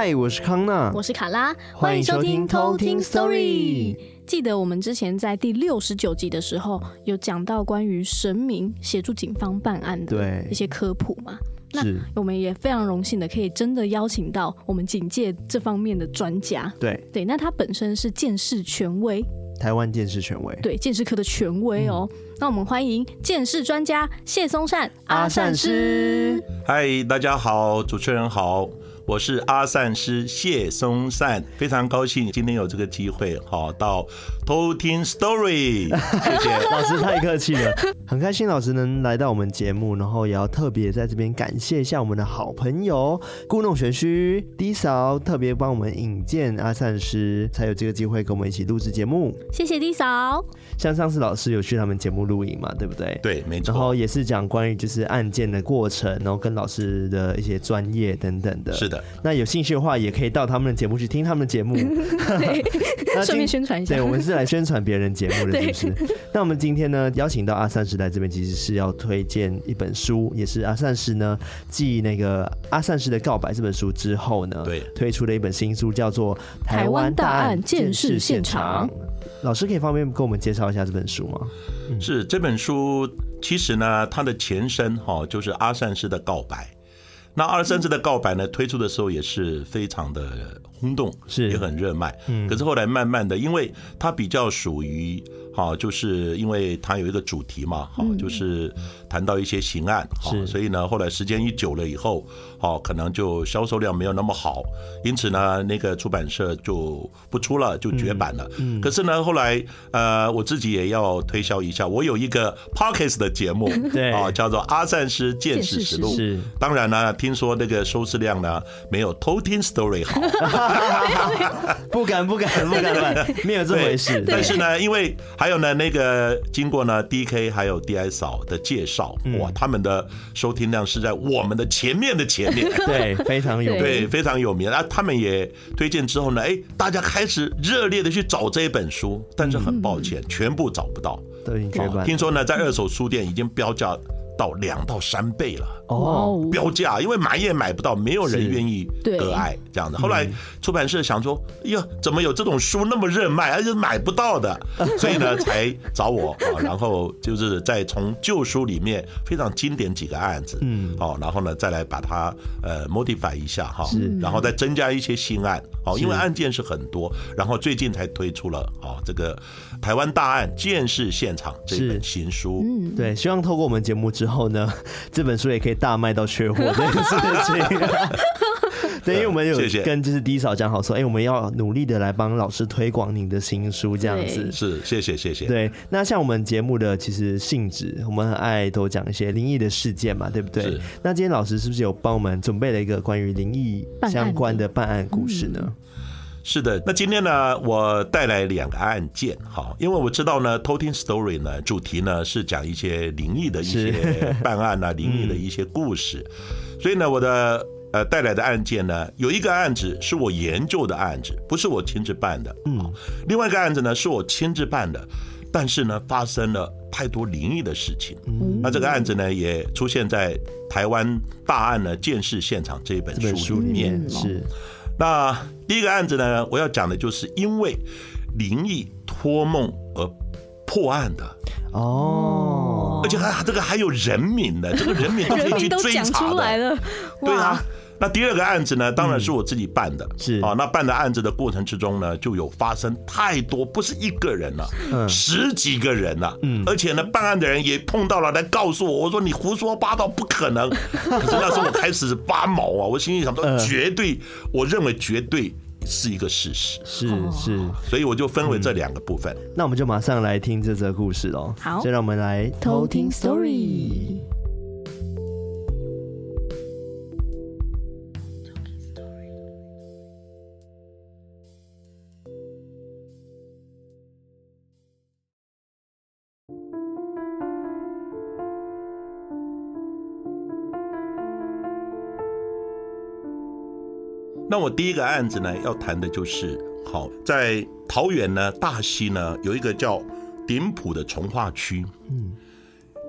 嗨，我是康娜，我是卡拉，欢迎收听偷听 Story。记得我们之前在第六十九集的时候，有讲到关于神明协助警方办案的一些科普嘛？那我们也非常荣幸的可以真的邀请到我们警界这方面的专家。对对，那他本身是鉴识权威，台湾鉴识权威，对鉴识科的权威哦。嗯、那我们欢迎鉴识专家谢松善阿善师。嗨，大家好，主持人好。我是阿善师谢松善，非常高兴今天有这个机会，好到偷听 story，谢谢 老师，太客气了，很开心老师能来到我们节目，然后也要特别在这边感谢一下我们的好朋友故弄玄虚低嫂，特别帮我们引荐阿善师，才有这个机会跟我们一起录制节目，谢谢低嫂。像上次老师有去他们节目录影嘛，对不对？对，没错。然后也是讲关于就是案件的过程，然后跟老师的一些专业等等的，是的。那有兴趣的话，也可以到他们的节目去听他们的节目，对，顺便宣传一下。对，我们是来宣传别人节目的，是不是？那我们今天呢，邀请到阿善师来这边，其实是要推荐一本书，也是阿善师呢继那个《阿善师的告白》这本书之后呢，对，推出了一本新书，叫做《台湾大案见识现场》。老师可以方便跟我们介绍一下这本书吗？嗯、是这本书，其实呢，它的前身哈就是阿善师的告白。那二三次的告白呢，推出的时候也是非常的轰动，是也很热卖。嗯，可是后来慢慢的，因为它比较属于。哈，就是因为它有一个主题嘛，哈，就是谈到一些刑案，好，所以呢，后来时间一久了以后，好，可能就销售量没有那么好，因此呢，那个出版社就不出了，就绝版了。嗯，可是呢，后来呃，我自己也要推销一下，我有一个 pocket 的节目，对，啊，叫做《阿善师见识实录》。是，当然呢，听说那个收视量呢，没有偷听 Story 好。不敢，不敢，不敢，没有这回事。但是呢，因为还还有呢，那个经过呢，DK 还有 DI 嫂的介绍，哇，他们的收听量是在我们的前面。的前面，对，非常有名，对，非常有名。啊，他们也推荐之后呢，哎，大家开始热烈的去找这一本书，但是很抱歉，全部找不到。对，听说呢，在二手书店已经标价到两到三倍了。哦，标价，因为买也买不到，没有人愿意割爱这样的。后来出版社想说，哎呀，怎么有这种书那么热卖，而且买不到的，所以呢才找我啊。然后就是再从旧书里面非常经典几个案子，嗯，哦，然后呢再来把它呃 modify 一下哈，然后再增加一些新案，好，因为案件是很多，然后最近才推出了哦这个台湾大案见识现场这本新书，嗯，对，希望透过我们节目之后呢，这本书也可以。大卖到缺货 这件事情，对，因为我们有跟就是 D 嫂讲好说，哎，我们要努力的来帮老师推广您的新书，这样子是，谢谢谢谢。对，那像我们节目的其实性质，我们很爱都讲一些灵异的事件嘛，对不对？那今天老师是不是有帮我们准备了一个关于灵异相关的办案故事呢？是的，那今天呢，我带来两个案件，好，因为我知道呢，偷听 story 呢，主题呢是讲一些灵异的一些 办案啊，灵异的一些故事，所以呢，我的呃带来的案件呢，有一个案子是我研究的案子，不是我亲自办的，嗯，另外一个案子呢是我亲自办的，但是呢发生了太多灵异的事情，嗯，那这个案子呢也出现在台湾大案呢见识现场这一本书里面，是。那第一个案子呢，我要讲的就是因为灵异托梦而破案的。哦，而且还这个还有人名的，这个人名都可以去追查的，对啊。那第二个案子呢，当然是我自己办的，是啊。那办的案子的过程之中呢，就有发生太多，不是一个人了，嗯，十几个人了，嗯，而且呢，办案的人也碰到了，来告诉我，我说你胡说八道，不可能。可是那时候我开始发毛啊，我心里想说，绝对，我认为绝对是一个事实，是是，所以我就分为这两个部分。那我们就马上来听这则故事喽。好，就让我们来偷听 story。那我第一个案子呢，要谈的就是，好，在桃园呢大溪呢有一个叫顶埔的重化区，嗯，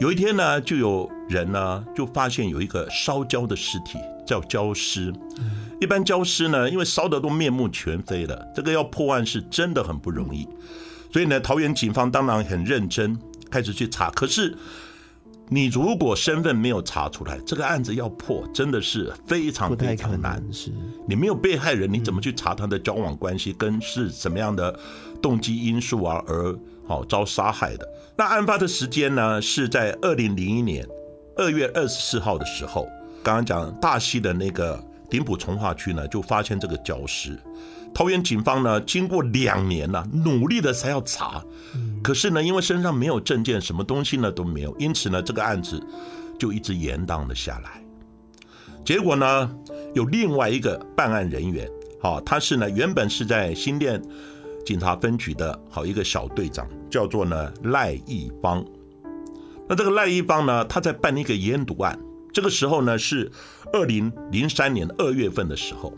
有一天呢，就有人呢就发现有一个烧焦的尸体，叫焦尸。一般焦尸呢，因为烧得都面目全非了，这个要破案是真的很不容易。所以呢，桃园警方当然很认真，开始去查。可是，你如果身份没有查出来，这个案子要破真的是非常非常难。是，你没有被害人，你怎么去查他的交往关系，跟是什么样的动机因素啊而好遭杀害的？那案发的时间呢，是在二零零一年二月二十四号的时候。刚刚讲大溪的那个顶埔重化区呢，就发现这个焦尸。桃园警方呢，经过两年了，努力的才要查，可是呢，因为身上没有证件，什么东西呢都没有，因此呢，这个案子就一直延宕了下来。结果呢，有另外一个办案人员，好，他是呢原本是在新店警察分局的好一个小队长，叫做呢赖义邦。那这个赖义邦呢，他在办一个烟毒案，这个时候呢是二零零三年二月份的时候。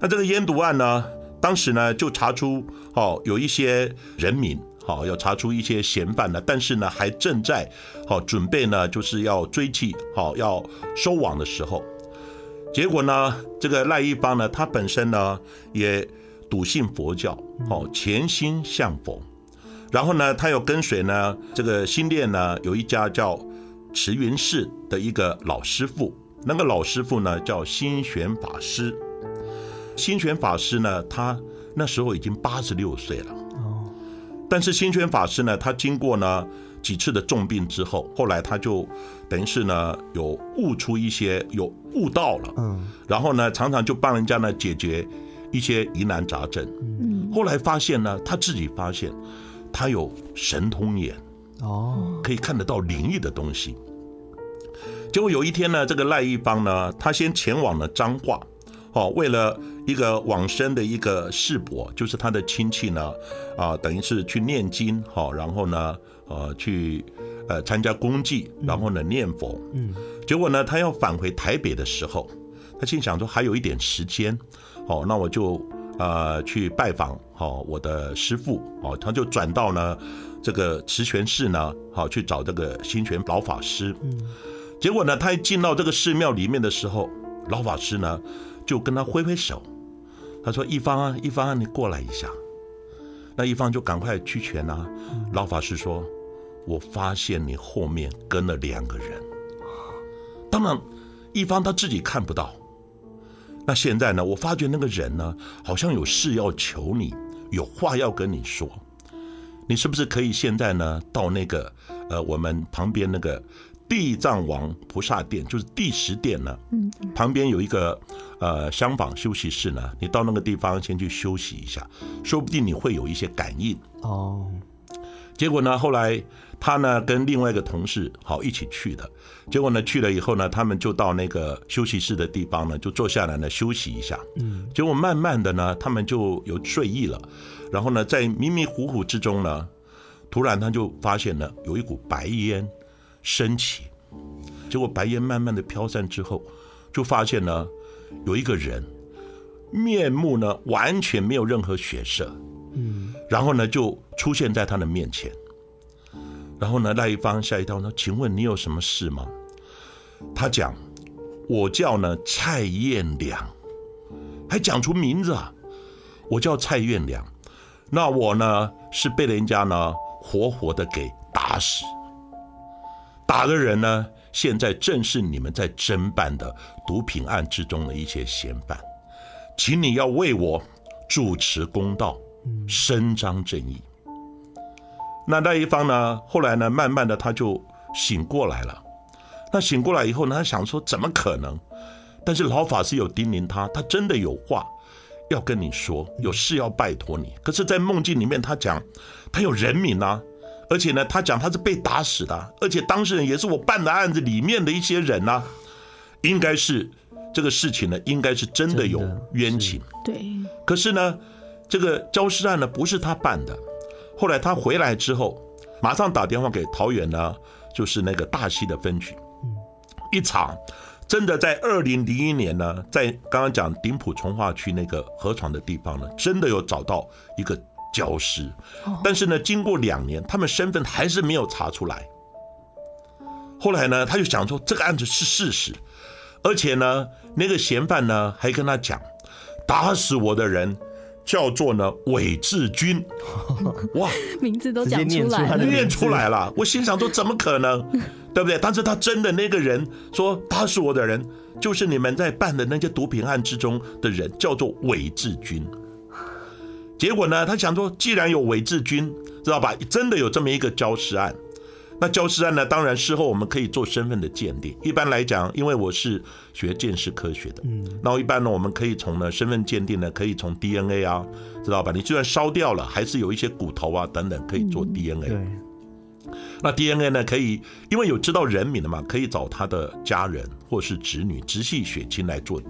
那这个烟毒案呢，当时呢就查出，哦，有一些人民，好要查出一些嫌犯呢，但是呢还正在，好准备呢就是要追缉，好要收网的时候，结果呢这个赖一邦呢，他本身呢也笃信佛教，好潜心向佛，然后呢他又跟随呢这个新店呢有一家叫慈云寺的一个老师傅，那个老师傅呢叫心玄法师。心玄法师呢，他那时候已经八十六岁了。哦，但是心玄法师呢，他经过呢几次的重病之后，后来他就等于是呢有悟出一些，有悟道了。嗯，然后呢，常常就帮人家呢解决一些疑难杂症。嗯，后来发现呢，他自己发现他有神通眼。哦，可以看得到灵异的东西。结果有一天呢，这个赖一方呢，他先前往了彰化。哦，为了一个往生的一个世伯，就是他的亲戚呢，啊，等于是去念经，好，然后呢，呃，去呃参加公祭，然后呢念佛，嗯，结果呢，他要返回台北的时候，他心想说还有一点时间，哦，那我就呃去拜访好我的师父，哦，他就转到呢这个慈泉寺呢，好去找这个心泉老法师，嗯，结果呢，他一进到这个寺庙里面的时候，老法师呢。就跟他挥挥手，他说：“一方啊，一方啊，你过来一下。”那一方就赶快屈拳啊。老法师说：“我发现你后面跟了两个人。”当然，一方他自己看不到。那现在呢？我发觉那个人呢，好像有事要求你，有话要跟你说。你是不是可以现在呢，到那个呃，我们旁边那个？地藏王菩萨殿就是第十殿呢，嗯，旁边有一个呃厢房休息室呢，你到那个地方先去休息一下，说不定你会有一些感应哦。结果呢，后来他呢跟另外一个同事好一起去的，结果呢去了以后呢，他们就到那个休息室的地方呢，就坐下来呢休息一下，嗯，结果慢慢的呢，他们就有睡意了，然后呢，在迷迷糊糊之中呢，突然他就发现了有一股白烟。升起，结果白烟慢慢的飘散之后，就发现呢，有一个人，面目呢完全没有任何血色，嗯，然后呢就出现在他的面前，然后呢赖一方吓一跳说：“请问你有什么事吗？”他讲：“我叫呢蔡彦良，还讲出名字啊，我叫蔡彦良，那我呢是被人家呢活活的给打死。”打的人呢，现在正是你们在侦办的毒品案之中的一些嫌犯，请你要为我主持公道，伸张正义。那那一方呢，后来呢，慢慢的他就醒过来了。那醒过来以后呢，他想说怎么可能？但是老法师有叮咛他，他真的有话要跟你说，有事要拜托你。可是，在梦境里面，他讲他有人名啊。而且呢，他讲他是被打死的，而且当事人也是我办的案子里面的一些人呐、啊，应该是这个事情呢，应该是真的有冤情。对。可是呢，这个焦尸案呢不是他办的。后来他回来之后，马上打电话给桃园呢，就是那个大溪的分局，一场，真的在二零零一年呢，在刚刚讲顶埔从化区那个河床的地方呢，真的有找到一个。焦尸，但是呢，经过两年，他们身份还是没有查出来。后来呢，他就想说这个案子是事实，而且呢，那个嫌犯呢还跟他讲，打死我的人叫做呢韦志军，哇，名字都讲出来了，念出来了。我心想说怎么可能，对不对？但是他真的那个人说打死我的人就是你们在办的那些毒品案之中的人，叫做韦志军。结果呢，他想说既然有伪志军，知道吧？真的有这么一个焦尸案。那焦尸案呢？当然事后我们可以做身份的鉴定。一般来讲，因为我是学鉴识科学的，嗯，那一般呢，我们可以从呢身份鉴定呢，可以从 DNA 啊，知道吧？你就算烧掉了，还是有一些骨头啊等等可以做 DNA。对。那 DNA 呢，可以因为有知道人名的嘛，可以找他的家人或是侄女直系血亲来做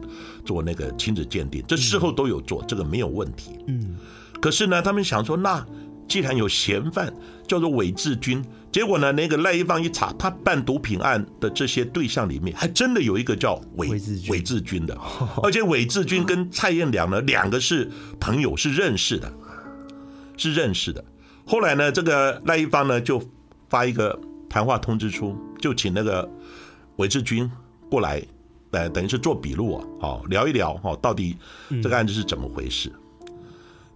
做那个亲子鉴定，这事后都有做，这个没有问题。嗯。可是呢，他们想说，那既然有嫌犯叫做韦志军。结果呢？那个赖一芳一查，他办毒品案的这些对象里面，还真的有一个叫韦韦志军的，而且韦志军跟蔡燕良呢，两个是朋友，是认识的，是认识的。后来呢，这个赖一芳呢就发一个谈话通知书，就请那个韦志军过来，呃，等于是做笔录啊，好聊一聊哦，到底这个案子是怎么回事。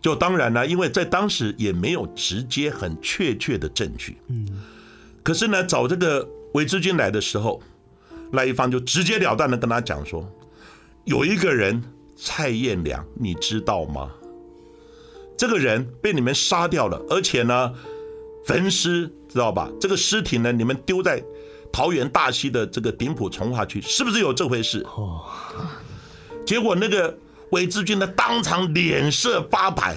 就当然呢，因为在当时也没有直接很确切的证据。嗯，可是呢，找这个韦志军来的时候，那一方就直截了当的跟他讲说，有一个人蔡燕良，你知道吗？这个人被你们杀掉了，而且呢，焚尸，知道吧？这个尸体呢，你们丢在桃园大溪的这个顶埔从化区，是不是有这回事？哦，结果那个。韦志军呢，当场脸色发白，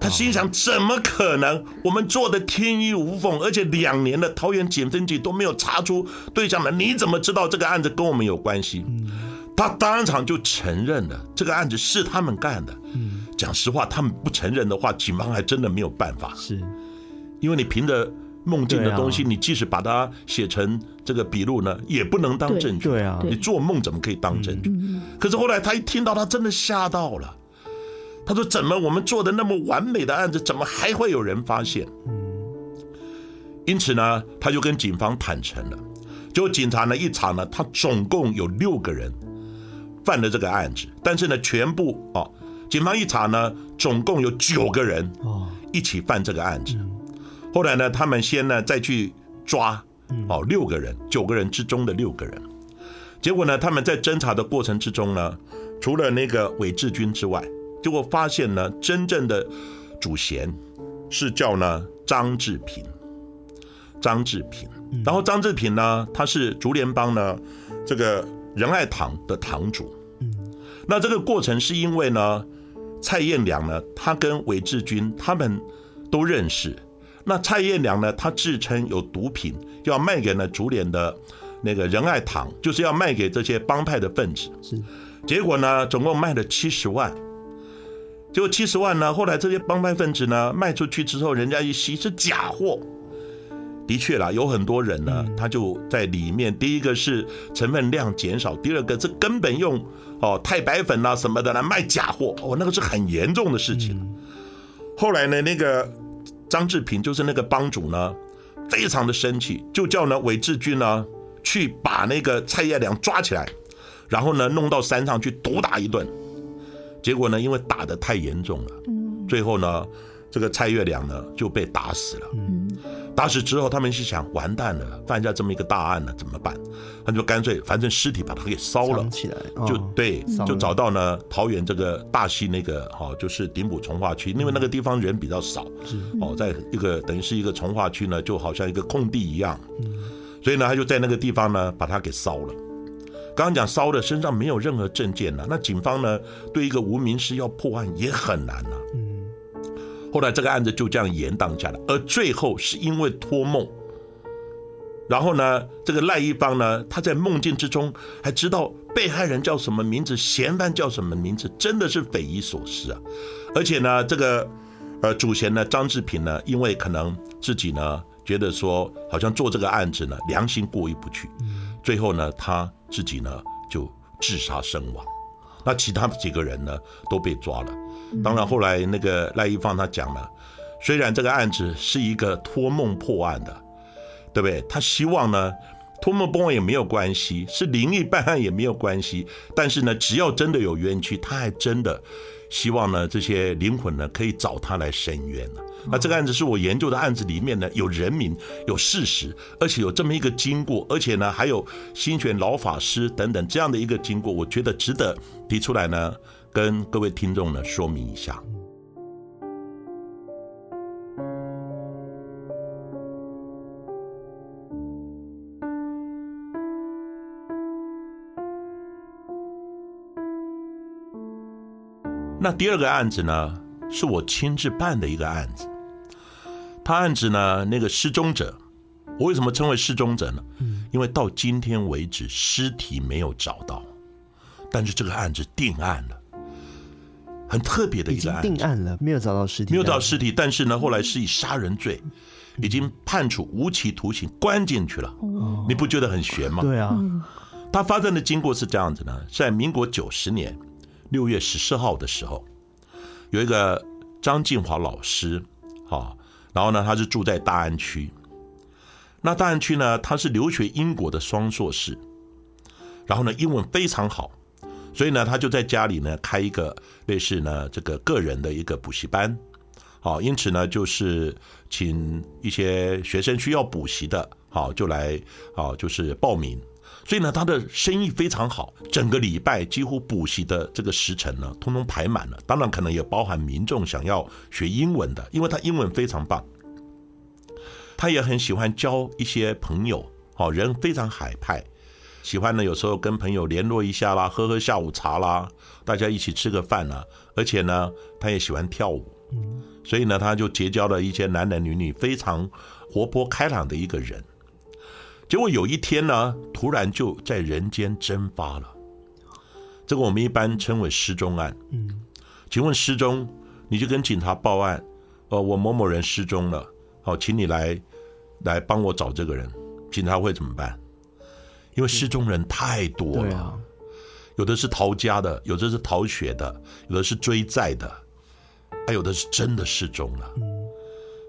他心想：怎么可能？我们做的天衣无缝，而且两年的桃园警分局都没有查出对象的，你怎么知道这个案子跟我们有关系？他当场就承认了，这个案子是他们干的。讲实话，他们不承认的话，警方还真的没有办法。是，因为你凭着。梦境的东西，你即使把它写成这个笔录呢，也不能当证据。对啊，你做梦怎么可以当证据？可是后来他一听到，他真的吓到了。他说：“怎么我们做的那么完美的案子，怎么还会有人发现？”因此呢，他就跟警方坦诚了。结果警察呢一查呢，他总共有六个人犯了这个案子，但是呢，全部哦，警方一查呢，总共有九个人一起犯这个案子。后来呢，他们先呢再去抓哦六个人，九个人之中的六个人。结果呢，他们在侦查的过程之中呢，除了那个韦志军之外，结果发现呢，真正的主嫌是叫呢张志平。张志平，然后张志平呢，他是竹联帮呢这个仁爱堂的堂主。那这个过程是因为呢，蔡燕良呢，他跟韦志军他们都认识。那蔡燕良呢？他自称有毒品要卖给呢竹联的那个仁爱堂，就是要卖给这些帮派的分子。是，结果呢，总共卖了七十万。结果七十万呢，后来这些帮派分子呢卖出去之后，人家一吸是假货。的确啦，有很多人呢，他就在里面。第一个是成分量减少，第二个是根本用哦太白粉啊什么的来卖假货。哦，那个是很严重的事情。后来呢，那个。张志平就是那个帮主呢，非常的生气，就叫呢韦志军呢去把那个蔡叶良抓起来，然后呢弄到山上去毒打一顿。结果呢，因为打得太严重了，最后呢。这个蔡月良呢就被打死了。嗯，打死之后，他们是想完蛋了，犯下这么一个大案了，怎么办？他就干脆，反正尸体把它给烧了起来，就对，就找到呢桃园这个大溪那个哈，就是顶埔从化区，因为那个地方人比较少，哦，在一个等于是一个从化区呢，就好像一个空地一样，所以呢，他就在那个地方呢把它给烧了。刚刚讲烧的身上没有任何证件了，那警方呢对一个无名尸要破案也很难了。后来这个案子就这样延宕下来，而最后是因为托梦，然后呢，这个赖一方呢，他在梦境之中还知道被害人叫什么名字，嫌犯叫什么名字，真的是匪夷所思啊！而且呢，这个呃主嫌呢张志平呢，因为可能自己呢觉得说好像做这个案子呢良心过意不去，最后呢他自己呢就自杀身亡。那其他几个人呢都被抓了。当然，后来那个赖一芳他讲了，虽然这个案子是一个托梦破案的，对不对？他希望呢托梦破案也没有关系，是灵异办案也没有关系。但是呢，只要真的有冤屈，他还真的希望呢，这些灵魂呢可以找他来伸冤呢。那这个案子是我研究的案子里面呢，有人名、有事实，而且有这么一个经过，而且呢还有新选老法师等等这样的一个经过，我觉得值得提出来呢，跟各位听众呢说明一下。那第二个案子呢，是我亲自办的一个案子。他案子呢，那个失踪者，我为什么称为失踪者呢？因为到今天为止尸体没有找到，但是这个案子定案了，很特别的一个案子。定案了，没有找到尸体，没有找到尸体，但是呢，后来是以杀人罪，已经判处无期徒刑，关进去了。你不觉得很悬吗？对啊。他发生的经过是这样子呢，在民国九十年。六月十四号的时候，有一个张进华老师，哈，然后呢，他是住在大安区。那大安区呢，他是留学英国的双硕士，然后呢，英文非常好，所以呢，他就在家里呢开一个类似呢这个个人的一个补习班，好，因此呢，就是请一些学生需要补习的，好，就来，好，就是报名。所以呢，他的生意非常好，整个礼拜几乎补习的这个时辰呢，通通排满了。当然，可能也包含民众想要学英文的，因为他英文非常棒。他也很喜欢交一些朋友，好，人非常海派，喜欢呢有时候跟朋友联络一下啦，喝喝下午茶啦，大家一起吃个饭啦。而且呢，他也喜欢跳舞，所以呢，他就结交了一些男男女女，非常活泼开朗的一个人。结果有一天呢，突然就在人间蒸发了。这个我们一般称为失踪案。嗯，请问失踪，你就跟警察报案，呃，我某某人失踪了，好，请你来来帮我找这个人。警察会怎么办？因为失踪人太多了，有的是逃家的，有的是逃学的，有的是追债的，还有的是真的失踪了。嗯，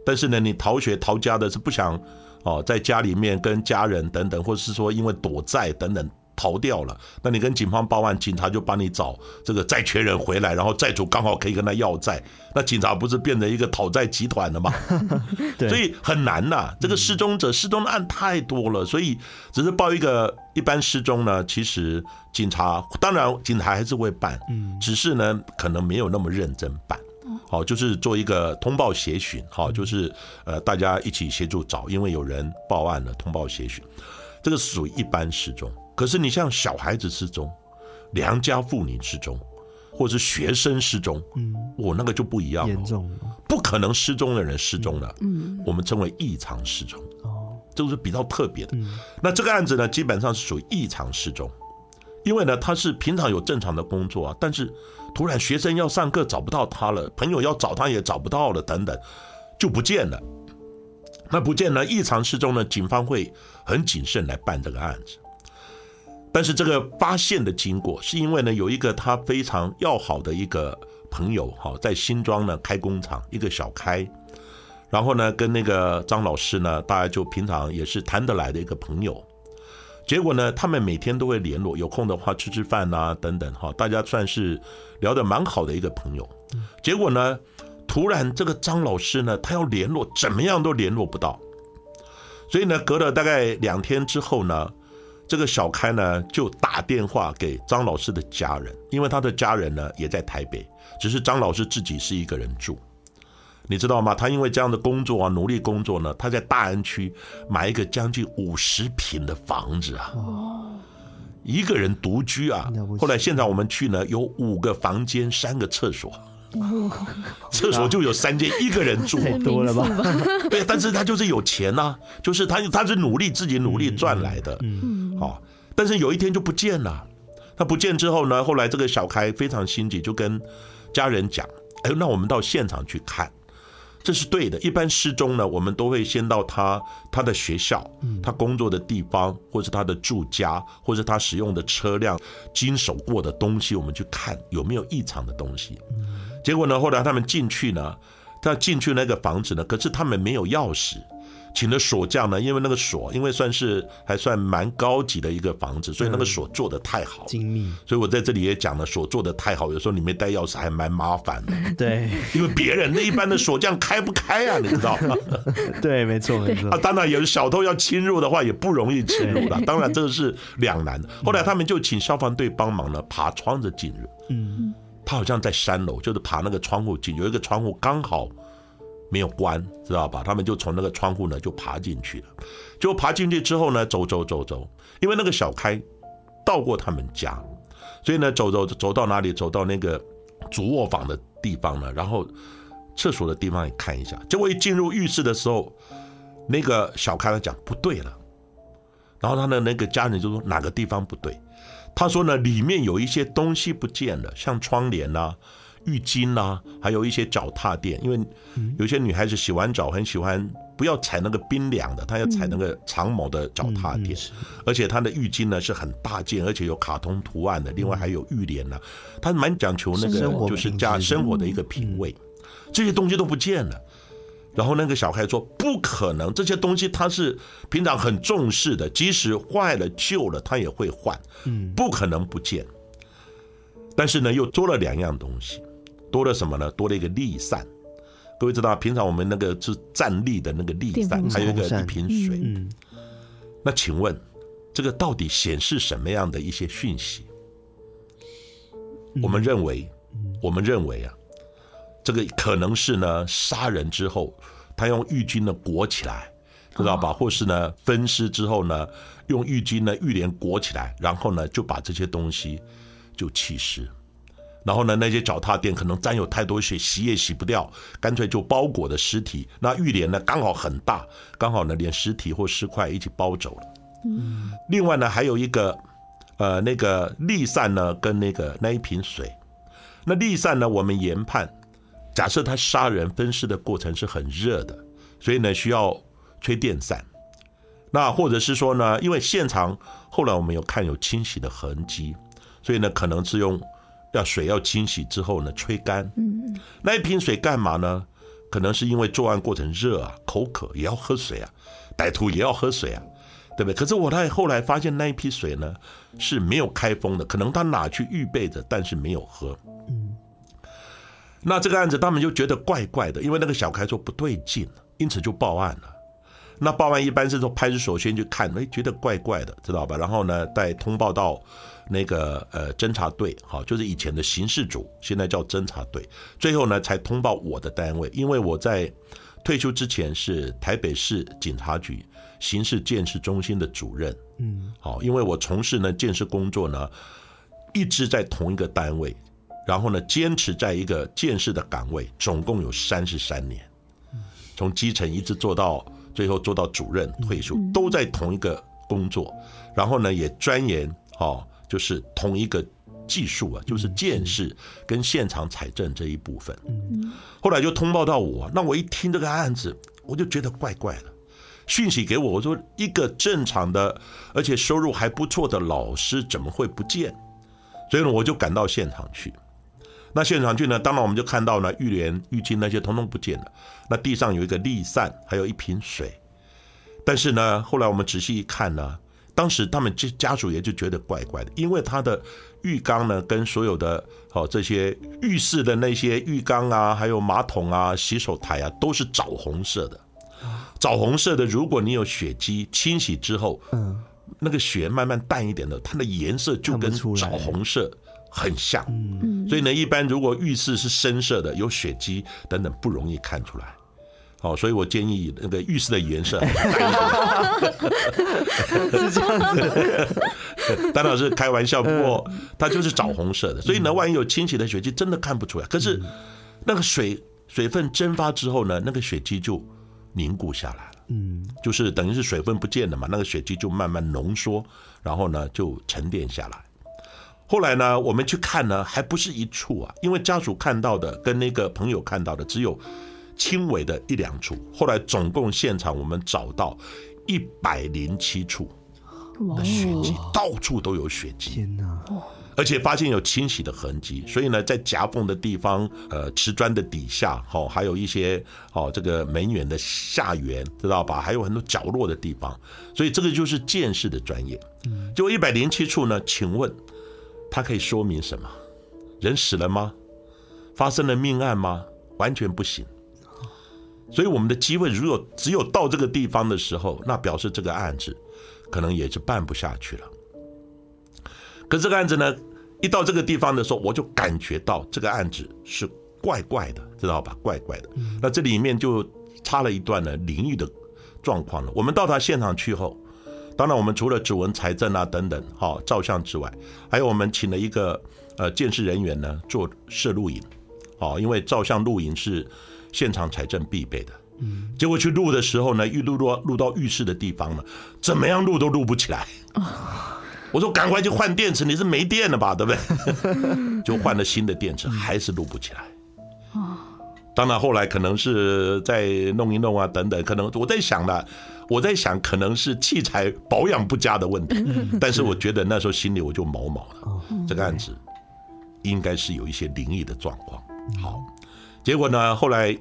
但是呢，你逃学逃家的是不想。哦，在家里面跟家人等等，或者是说因为躲债等等逃掉了，那你跟警方报案，警察就帮你找这个债权人回来，然后债主刚好可以跟他要债，那警察不是变成一个讨债集团了吗？对，所以很难呐、啊。这个失踪者失踪的案太多了，所以只是报一个一般失踪呢，其实警察当然警察还是会办，嗯，只是呢可能没有那么认真办。好，就是做一个通报协寻，好，就是呃，大家一起协助找，因为有人报案了，通报协寻，这个属于一般失踪。可是你像小孩子失踪、良家妇女失踪，或者是学生失踪，嗯，我那个就不一样了，严重，不可能失踪的人失踪了，嗯，我们称为异常失踪，哦，这个是比较特别的。那这个案子呢，基本上是属于异常失踪，因为呢，他是平常有正常的工作啊，但是。突然，学生要上课找不到他了，朋友要找他也找不到了，等等，就不见了。那不见了，异常失踪呢？警方会很谨慎来办这个案子。但是这个发现的经过，是因为呢，有一个他非常要好的一个朋友，哈，在新庄呢开工厂，一个小开，然后呢，跟那个张老师呢，大家就平常也是谈得来的一个朋友。结果呢，他们每天都会联络，有空的话吃吃饭呐，等等哈，大家算是聊得蛮好的一个朋友。结果呢，突然这个张老师呢，他要联络，怎么样都联络不到。所以呢，隔了大概两天之后呢，这个小开呢就打电话给张老师的家人，因为他的家人呢也在台北，只是张老师自己是一个人住。你知道吗？他因为这样的工作啊，努力工作呢，他在大安区买一个将近五十平的房子啊，一个人独居啊。后来现场我们去呢，有五个房间，三个厕所，厕所就有三间，一个人住，太多了吧？对，但是他就是有钱呐，就是他他是努力自己努力赚来的，嗯，好，但是有一天就不见了。他不见之后呢，后来这个小开非常心急，就跟家人讲：“哎，那我们到现场去看。”这是对的。一般失踪呢，我们都会先到他他的学校、他工作的地方，或是他的住家，或是他使用的车辆、经手过的东西，我们去看有没有异常的东西。结果呢，后来他们进去呢，他进去那个房子呢，可是他们没有钥匙，请的锁匠呢，因为那个锁，因为算是还算蛮高级的一个房子，所以那个锁做的太好，精密。所以我在这里也讲了，锁做的太好，有时候里面带钥匙还蛮麻烦的。对，因为别人那一般的锁匠开不开啊，你知道吗？对，没错，没错。啊，当然有小偷要侵入的话，也不容易侵入的。当然这个是两难。后来他们就请消防队帮忙呢，爬窗子进入。嗯，他好像在三楼，就是爬那个窗户进，有一个窗户刚好。没有关，知道吧？他们就从那个窗户呢就爬进去了。就爬进去之后呢，走走走走，因为那个小开到过他们家，所以呢，走走走到哪里？走到那个主卧房的地方呢，然后厕所的地方也看一下。结果一进入浴室的时候，那个小开他讲不对了，然后他的那个家人就说哪个地方不对？他说呢，里面有一些东西不见了，像窗帘呐。浴巾啊，还有一些脚踏垫，因为有些女孩子洗完澡很喜欢不要踩那个冰凉的，她要踩那个长毛的脚踏垫，而且她的浴巾呢是很大件，而且有卡通图案的，另外还有浴帘呢，她蛮讲求那个就是加生活的一个品味，这些东西都不见了。然后那个小孩说不可能，这些东西他是平常很重视的，即使坏了旧了他也会换，不可能不见。但是呢，又多了两样东西。多了什么呢？多了一个利散，各位知道，平常我们那个是站立的那个利散，还有一个一瓶水。嗯，那请问，这个到底显示什么样的一些讯息？我们认为，我们认为啊，这个可能是呢，杀人之后，他用浴巾呢裹起来，知道吧？或是呢，分尸之后呢，用浴巾呢浴帘裹起来，然后呢，就把这些东西就弃尸。然后呢，那些脚踏垫可能沾有太多血，洗也洗不掉，干脆就包裹的尸体。那浴帘呢，刚好很大，刚好呢，连尸体或尸块一起包走了。嗯。另外呢，还有一个，呃，那个立扇呢，跟那个那一瓶水。那立扇呢，我们研判，假设他杀人分尸的过程是很热的，所以呢，需要吹电扇。那或者是说呢，因为现场后来我们有看有清洗的痕迹，所以呢，可能是用。要水要清洗之后呢，吹干。嗯，那一瓶水干嘛呢？可能是因为作案过程热啊，口渴也要喝水啊，歹徒也要喝水啊，对不对？可是我在后来发现那一批水呢是没有开封的，可能他拿去预备着，但是没有喝。嗯，那这个案子他们就觉得怪怪的，因为那个小开说不对劲，因此就报案了。那报案一般是说派出所先去看，哎，觉得怪怪的，知道吧？然后呢，再通报到。那个呃侦查队，好，就是以前的刑事组，现在叫侦查队。最后呢，才通报我的单位，因为我在退休之前是台北市警察局刑事建设中心的主任。嗯，好，因为我从事呢建设工作呢，一直在同一个单位，然后呢坚持在一个建设的岗位，总共有三十三年，从基层一直做到最后做到主任退休，都在同一个工作，然后呢也钻研好。就是同一个技术啊，就是见识跟现场采证这一部分。后来就通报到我，那我一听这个案子，我就觉得怪怪的。讯息给我，我说一个正常的，而且收入还不错的老师怎么会不见？所以呢，我就赶到现场去。那现场去呢，当然我们就看到呢，浴帘、浴巾那些通通不见了。那地上有一个立扇，还有一瓶水。但是呢，后来我们仔细一看呢。当时他们家家属也就觉得怪怪的，因为他的浴缸呢，跟所有的哦这些浴室的那些浴缸啊，还有马桶啊、洗手台啊，都是枣红色的。枣红色的，如果你有血迹清洗之后，嗯，那个血慢慢淡一点的，它的颜色就跟枣红色很像。嗯，所以呢，一般如果浴室是深色的，有血迹等等，不容易看出来。好，所以我建议那个浴室的颜色 是这样子。丹老师开玩笑，不过它就是枣红色的，所以呢，万一有清洗的血迹，真的看不出来。可是那个水水分蒸发之后呢，那个血迹就凝固下来了。嗯，就是等于是水分不见了嘛，那个血迹就慢慢浓缩，然后呢就沉淀下来。后来呢，我们去看呢，还不是一处啊，因为家属看到的跟那个朋友看到的只有。轻微的一两处，后来总共现场我们找到一百零七处的血迹，到处都有血迹。天哪！而且发现有清洗的痕迹，所以呢，在夹缝的地方，呃，瓷砖的底下，好，还有一些哦，这个门缘的下缘，知道吧？还有很多角落的地方，所以这个就是鉴识的专业。就一百零七处呢，请问它可以说明什么？人死了吗？发生了命案吗？完全不行。所以我们的机会如果只有到这个地方的时候，那表示这个案子可能也是办不下去了。可这个案子呢，一到这个地方的时候，我就感觉到这个案子是怪怪的，知道吧？怪怪的。那这里面就插了一段呢灵异的状况了。我们到达现场去后，当然我们除了指纹财政啊等等，哈，照相之外，还有我们请了一个呃监视人员呢做摄录影，哦，因为照相录影是现场财政必备的。嗯，结果去录的时候呢，一录录录到浴室的地方呢，怎么样录都录不起来。我说赶快去换电池，你是没电了吧？对不对？就换了新的电池，还是录不起来。当然后来可能是再弄一弄啊，等等，可能我在想呢，我在想可能是器材保养不佳的问题。但是我觉得那时候心里我就毛毛了，这个案子应该是有一些灵异的状况。好，结果呢，后来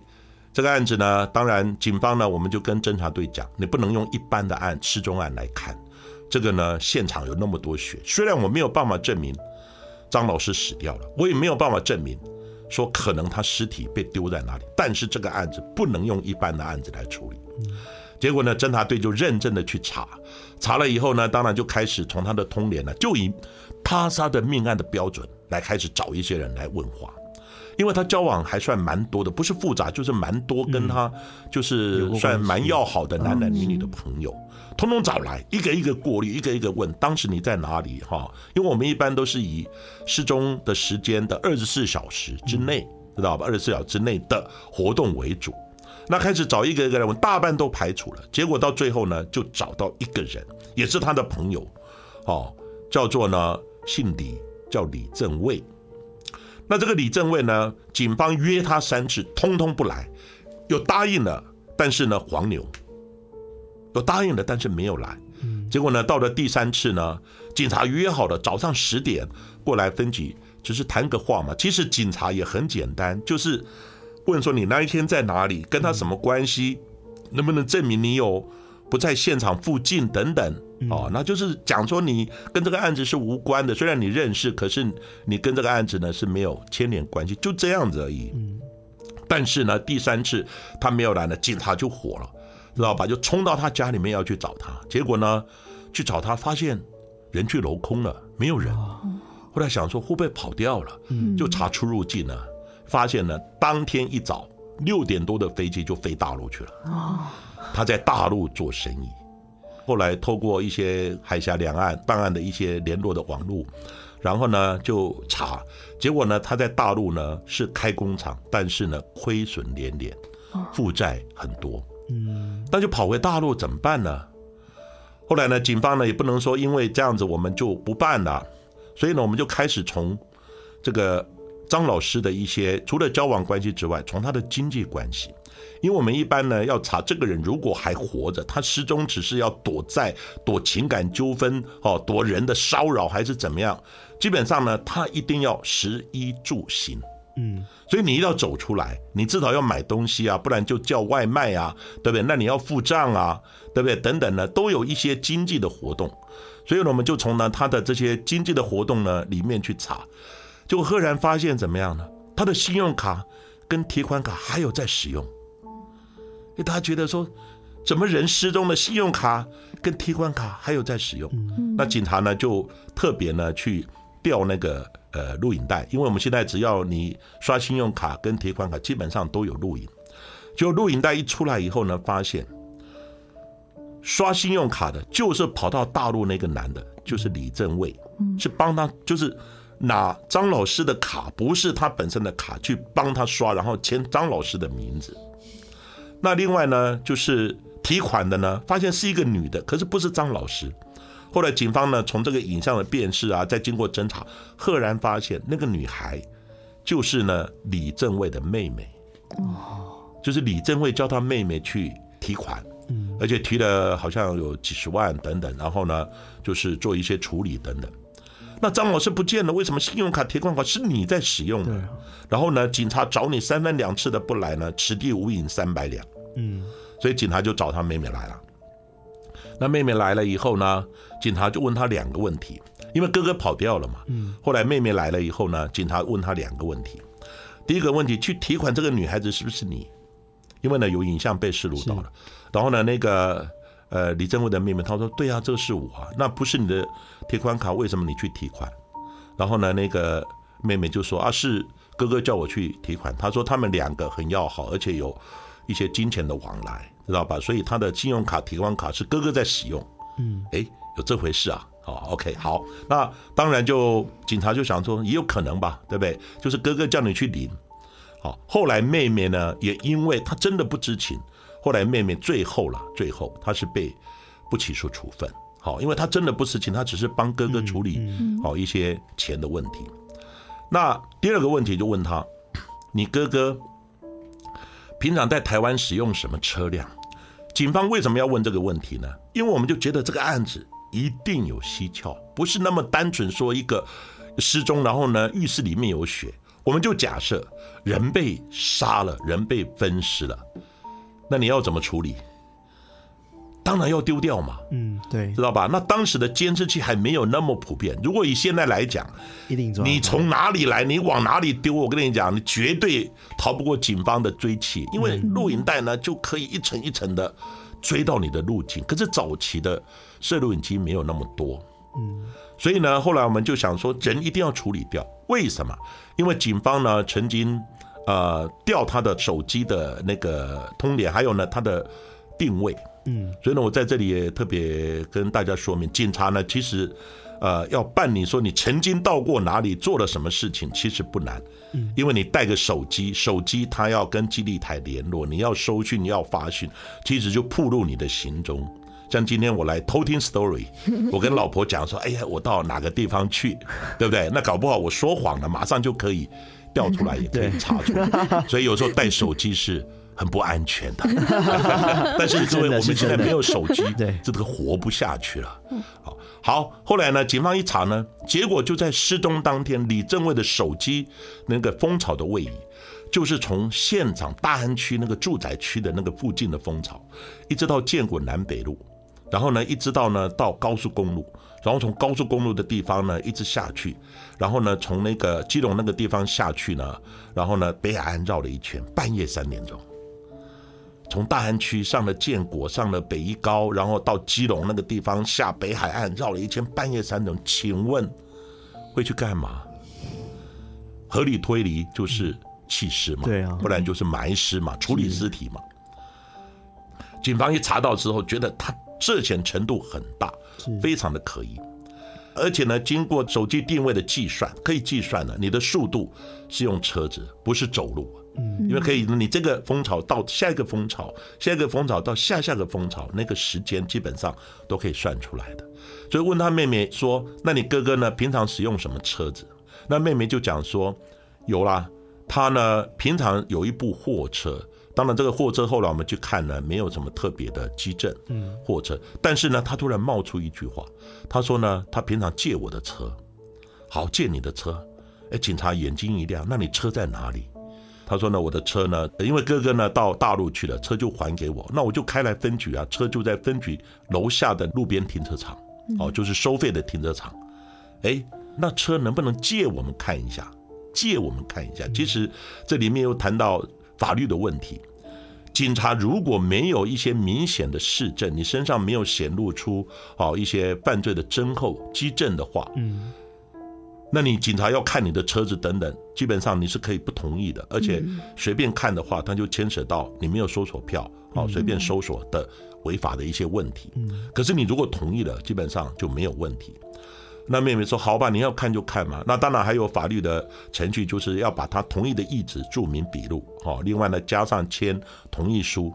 这个案子呢，当然警方呢，我们就跟侦查队讲，你不能用一般的案失踪案来看。这个呢，现场有那么多血，虽然我没有办法证明张老师死掉了，我也没有办法证明说可能他尸体被丢在哪里，但是这个案子不能用一般的案子来处理。结果呢，侦查队就认真的去查，查了以后呢，当然就开始从他的通联呢，就以他杀的命案的标准来开始找一些人来问话。因为他交往还算蛮多的，不是复杂，就是蛮多跟他就是算蛮要好的男男女女的朋友，通通找来，一个一个过滤，一个一个问，当时你在哪里？哈，因为我们一般都是以失踪的时间的二十四小时之内，知道吧？二十四小时之内的活动为主。那开始找一个一个来问，大半都排除了，结果到最后呢，就找到一个人，也是他的朋友，哦，叫做呢姓李，叫李正卫。那这个李正卫呢？警方约他三次，通通不来，又答应了，但是呢，黄牛，又答应了，但是没有来。结果呢，到了第三次呢，警察约好了早上十点过来分局，只是谈个话嘛。其实警察也很简单，就是问说你那一天在哪里，跟他什么关系，能不能证明你有。不在现场附近等等，哦，那就是讲说你跟这个案子是无关的，虽然你认识，可是你跟这个案子呢是没有牵连关系，就这样子而已。但是呢，第三次他没有来呢，警察就火了，知道吧？就冲到他家里面要去找他，结果呢，去找他发现人去楼空了，没有人。后来想说会不会跑掉了，就查出入境呢，发现呢，当天一早六点多的飞机就飞大陆去了。哦。他在大陆做生意，后来透过一些海峡两岸办案的一些联络的网络，然后呢就查，结果呢他在大陆呢是开工厂，但是呢亏损连连，负债很多，嗯，那就跑回大陆怎么办呢？后来呢警方呢也不能说因为这样子我们就不办了，所以呢我们就开始从这个张老师的一些除了交往关系之外，从他的经济关系。因为我们一般呢要查这个人如果还活着，他失踪只是要躲债、躲情感纠纷、哦躲人的骚扰还是怎么样？基本上呢，他一定要食衣住行，嗯，所以你一定要走出来，你至少要买东西啊，不然就叫外卖啊，对不对？那你要付账啊，对不对？等等呢，都有一些经济的活动，所以呢，我们就从呢他的这些经济的活动呢里面去查，就赫然发现怎么样呢？他的信用卡跟提款卡还有在使用。大家觉得说，怎么人失踪的，信用卡跟提款卡还有在使用？那警察呢就特别呢去调那个呃录影带，因为我们现在只要你刷信用卡跟提款卡，基本上都有录影。就录影带一出来以后呢，发现刷信用卡的就是跑到大陆那个男的，就是李正卫，是帮他就是拿张老师的卡，不是他本身的卡，去帮他刷，然后签张老师的名字。那另外呢，就是提款的呢，发现是一个女的，可是不是张老师。后来警方呢，从这个影像的辨识啊，再经过侦查，赫然发现那个女孩就是呢李正卫的妹妹。哦，就是李正卫叫他妹妹去提款，嗯，而且提了好像有几十万等等，然后呢，就是做一些处理等等。那张老师不见了，为什么信用卡、提款卡是你在使用的？然后呢，警察找你三番两次的不来呢，此地无银三百两。嗯，所以警察就找他妹妹来了。那妹妹来了以后呢，警察就问他两个问题，因为哥哥跑掉了嘛。嗯，后来妹妹来了以后呢，警察问他两个问题。第一个问题，去提款这个女孩子是不是你？因为呢，有影像被摄录到了。然后呢，那个。呃，李正伟的妹妹，她说：“对啊，这是我啊，那不是你的提款卡，为什么你去提款？”然后呢，那个妹妹就说：“啊，是哥哥叫我去提款。”他说他们两个很要好，而且有一些金钱的往来，知道吧？所以他的信用卡、提款卡是哥哥在使用。嗯，哎，有这回事啊？好，OK，好，那当然就警察就想说，也有可能吧，对不对？就是哥哥叫你去领。好，后来妹妹呢，也因为她真的不知情。后来妹妹最后了，最后她是被不起诉处分，好，因为她真的不知情，她只是帮哥哥处理好一些钱的问题。那第二个问题就问他，你哥哥平常在台湾使用什么车辆？警方为什么要问这个问题呢？因为我们就觉得这个案子一定有蹊跷，不是那么单纯说一个失踪，然后呢浴室里面有血，我们就假设人被杀了，人被分尸了。那你要怎么处理？当然要丢掉嘛。嗯，对，知道吧？那当时的监视器还没有那么普遍。如果以现在来讲，一定你从哪里来，你往哪里丢？我跟你讲，你绝对逃不过警方的追缉，因为录影带呢就可以一层一层的追到你的路径。可是早期的摄录影机没有那么多，嗯，所以呢，后来我们就想说，人一定要处理掉。为什么？因为警方呢曾经。呃，调他的手机的那个通联，还有呢，他的定位，嗯，所以呢，我在这里也特别跟大家说明，警察呢，其实，呃，要办理说你曾经到过哪里，做了什么事情，其实不难，嗯，因为你带个手机，手机他要跟基地台联络，你要收讯，你要发讯，其实就暴露你的行踪。像今天我来偷听 story，我跟老婆讲说，哎呀，我到哪个地方去，对不对？那搞不好我说谎了，马上就可以。调出来也可以查出来，所以有时候带手机是很不安全的。但是各位，我们现在没有手机，这个活不下去了。好，好，后来呢，警方一查呢，结果就在失踪当天，李正卫的手机那个蜂巢的位移，就是从现场大安区那个住宅区的那个附近的蜂巢，一直到建国南北路，然后呢，一直到呢到高速公路。然后从高速公路的地方呢一直下去，然后呢从那个基隆那个地方下去呢，然后呢北海岸绕了一圈，半夜三点钟，从大安区上了建国，上了北一高，然后到基隆那个地方下北海岸绕了一圈，半夜三点钟，请问会去干嘛？合理推理就是弃尸嘛，对啊，不然就是埋尸嘛，处理尸体嘛。警方一查到之后，觉得他涉嫌程度很大。非常的可疑，而且呢，经过手机定位的计算，可以计算了你的速度是用车子，不是走路。嗯，因为可以，你这个蜂巢到下一个蜂巢，下一个蜂巢到下下个蜂巢，那个时间基本上都可以算出来的。所以问他妹妹说：“那你哥哥呢？平常使用什么车子？”那妹妹就讲说：“有啦，他呢平常有一部货车。”当然，这个货车后来我们去看呢，没有什么特别的激震。嗯，货车，但是呢，他突然冒出一句话，他说呢，他平常借我的车，好借你的车。哎，警察眼睛一亮，那你车在哪里？他说呢，我的车呢，因为哥哥呢到大陆去了，车就还给我，那我就开来分局啊，车就在分局楼下的路边停车场，哦，就是收费的停车场。哎，那车能不能借我们看一下？借我们看一下。其实这里面又谈到。法律的问题，警察如果没有一些明显的事证，你身上没有显露出哦一些犯罪的征候迹证的话，嗯，那你警察要看你的车子等等，基本上你是可以不同意的，而且随便看的话，它就牵扯到你没有搜索票，好随便搜索的违法的一些问题。可是你如果同意了，基本上就没有问题。那妹妹说：“好吧，你要看就看嘛。那当然还有法律的程序，就是要把他同意的意志注明笔录。哦，另外呢，加上签同意书。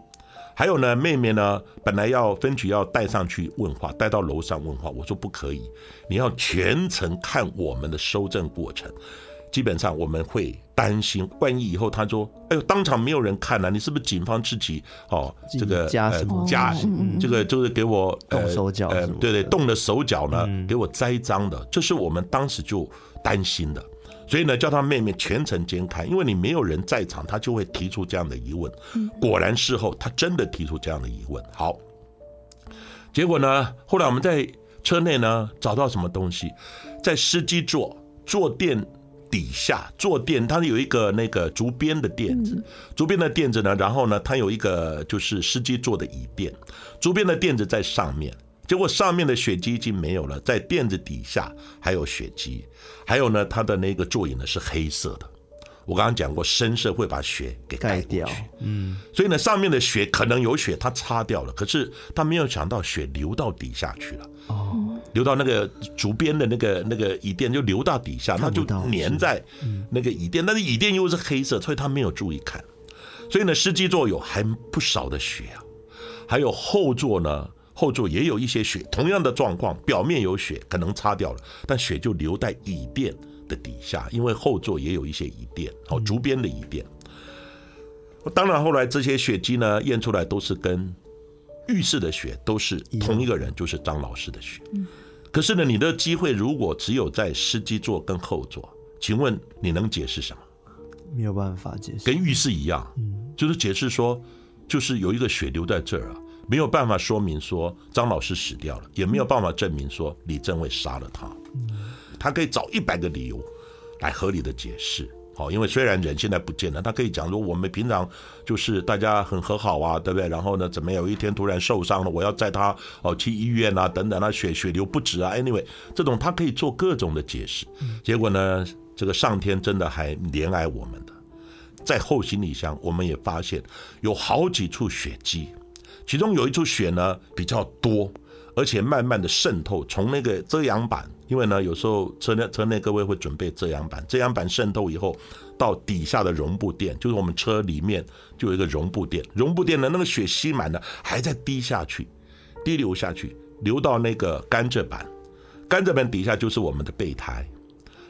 还有呢，妹妹呢，本来要分局要带上去问话，带到楼上问话。我说不可以，你要全程看我们的收证过程。基本上我们会担心，万一以后他说：“哎呦，当场没有人看了，啊，你是不是警方自己哦？这个加什么加，呃嗯、这个就是给我动手脚，呃，对对，动了手脚呢，嗯、给我栽赃的，这是我们当时就担心的。所以呢，叫他妹妹全程监看，因为你没有人在场，他就会提出这样的疑问。果然事后他真的提出这样的疑问。好，结果呢，后来我们在车内呢找到什么东西，在司机座坐垫。底下坐垫，它有一个那个竹编的垫子，竹编的垫子呢，然后呢，它有一个就是司机坐的椅垫，竹编的垫子在上面，结果上面的血迹已经没有了，在垫子底下还有血迹，还有呢，它的那个座椅呢是黑色的，我刚刚讲过，深色会把血给盖掉，嗯，所以呢，上面的血可能有血，它擦掉了，可是他没有想到血流到底下去了，哦。流到那个竹编的那个那个椅垫，就流到底下，它就粘在那个椅垫，但是椅垫又是黑色，所以他没有注意看。所以呢，司机座有还不少的血啊，还有后座呢，后座也有一些血，同样的状况，表面有血，可能擦掉了，但血就留在椅垫的底下，因为后座也有一些椅垫，哦，竹编的椅垫。当然后来这些血迹呢，验出来都是跟浴室的血都是同一个人，就是张老师的血。可是呢，你的机会如果只有在司机座跟后座，请问你能解释什么？没有办法解释，跟浴室一样，就是解释说，就是有一个血流在这儿啊，没有办法说明说张老师死掉了，也没有办法证明说李正伟杀了他，他可以找一百个理由来合理的解释。好，因为虽然人现在不见了，他可以讲说我们平常就是大家很和好啊，对不对？然后呢，怎么有一天突然受伤了，我要载他哦去医院啊，等等啊，血血流不止啊，anyway，这种他可以做各种的解释。结果呢，这个上天真的还怜爱我们的，在后行李箱我们也发现有好几处血迹，其中有一处血呢比较多。而且慢慢的渗透，从那个遮阳板，因为呢，有时候车内车内各位会准备遮阳板，遮阳板渗透以后，到底下的绒布垫，就是我们车里面就有一个绒布垫，绒布垫呢，那个血吸满了，还在滴下去，滴流下去，流到那个甘蔗板，甘蔗板底下就是我们的备胎，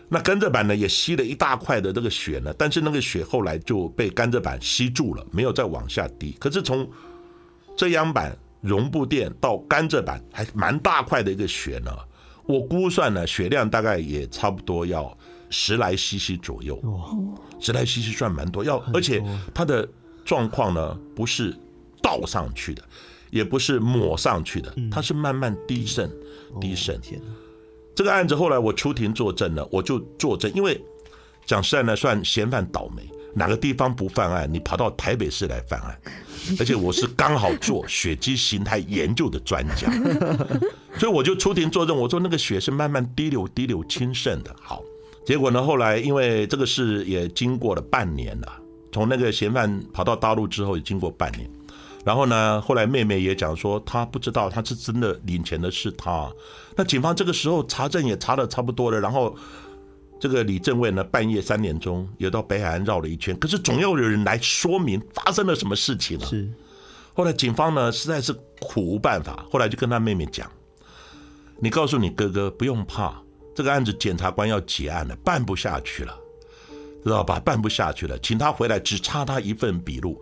那甘蔗板呢也吸了一大块的这个血呢，但是那个血后来就被甘蔗板吸住了，没有再往下滴，可是从遮阳板。绒布垫到甘蔗板还蛮大块的一个血呢，我估算呢血量大概也差不多要十来 CC 左右，十来 CC 算蛮多，要而且它的状况呢不是倒上去的，也不是抹上去的，它是慢慢滴渗滴渗。这个案子后来我出庭作证了，我就作证，因为讲实在呢算嫌犯倒霉。哪个地方不犯案，你跑到台北市来犯案，而且我是刚好做血迹形态研究的专家，所以我就出庭作证，我说那个血是慢慢滴流、滴流、清渗的。好，结果呢，后来因为这个事也经过了半年了，从那个嫌犯跑到大陆之后也经过半年，然后呢，后来妹妹也讲说，她不知道他是真的领钱的是他，那警方这个时候查证也查得差不多了，然后。这个李正伟呢，半夜三点钟也到北海岸绕了一圈，可是总要有人来说明发生了什么事情了。是，后来警方呢实在是苦无办法，后来就跟他妹妹讲：“你告诉你哥哥不用怕，这个案子检察官要结案了，办不下去了，知道吧？办不下去了，请他回来，只差他一份笔录。”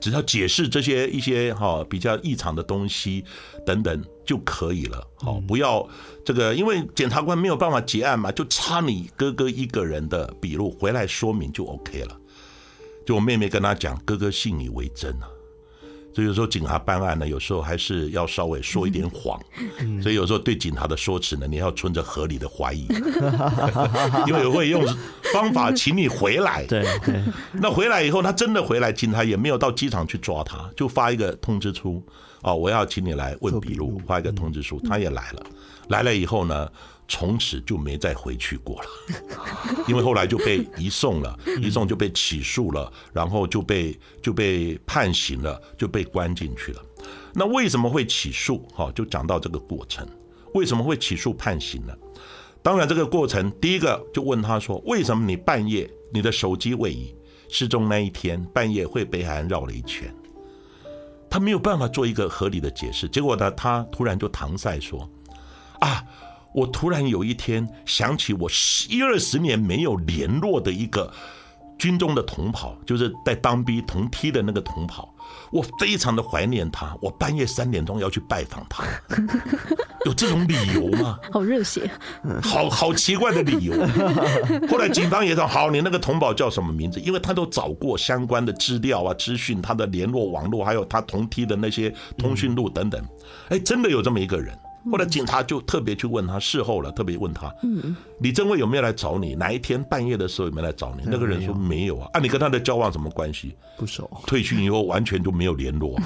只要解释这些一些哈比较异常的东西等等就可以了，好，不要这个，因为检察官没有办法结案嘛，就差你哥哥一个人的笔录回来说明就 OK 了。就我妹妹跟他讲，哥哥信以为真啊。所以有时候警察办案呢，有时候还是要稍微说一点谎。所以有时候对警察的说辞呢，你要存着合理的怀疑，因为会用方法请你回来。对，那回来以后，他真的回来，警察也没有到机场去抓他，就发一个通知书，哦，我要请你来问笔录，发一个通知书，他也来了。来了以后呢，从此就没再回去过了，因为后来就被移送了，移送就被起诉了，然后就被就被判刑了，就被关进去了。那为什么会起诉？哈，就讲到这个过程，为什么会起诉判刑呢？当然，这个过程第一个就问他说，为什么你半夜你的手机位移失踪那一天半夜会北海岸绕了一圈？他没有办法做一个合理的解释。结果呢，他突然就搪塞说，啊。我突然有一天想起我一二十年没有联络的一个军中的同袍，就是在当兵同梯的那个同袍，我非常的怀念他。我半夜三点钟要去拜访他，有这种理由吗？好热血，好好奇怪的理由。后来警方也说：“好，你那个同保叫什么名字？”因为他都找过相关的资料啊、资讯，他的联络网络，还有他同梯的那些通讯录等等。哎，真的有这么一个人。后来警察就特别去问他，事后了，特别问他，嗯，李正蔚有没有来找你？哪一天半夜的时候有没有来找你？那个人说没有啊。啊，你跟他的交往什么关系？不熟。退群以后完全就没有联络。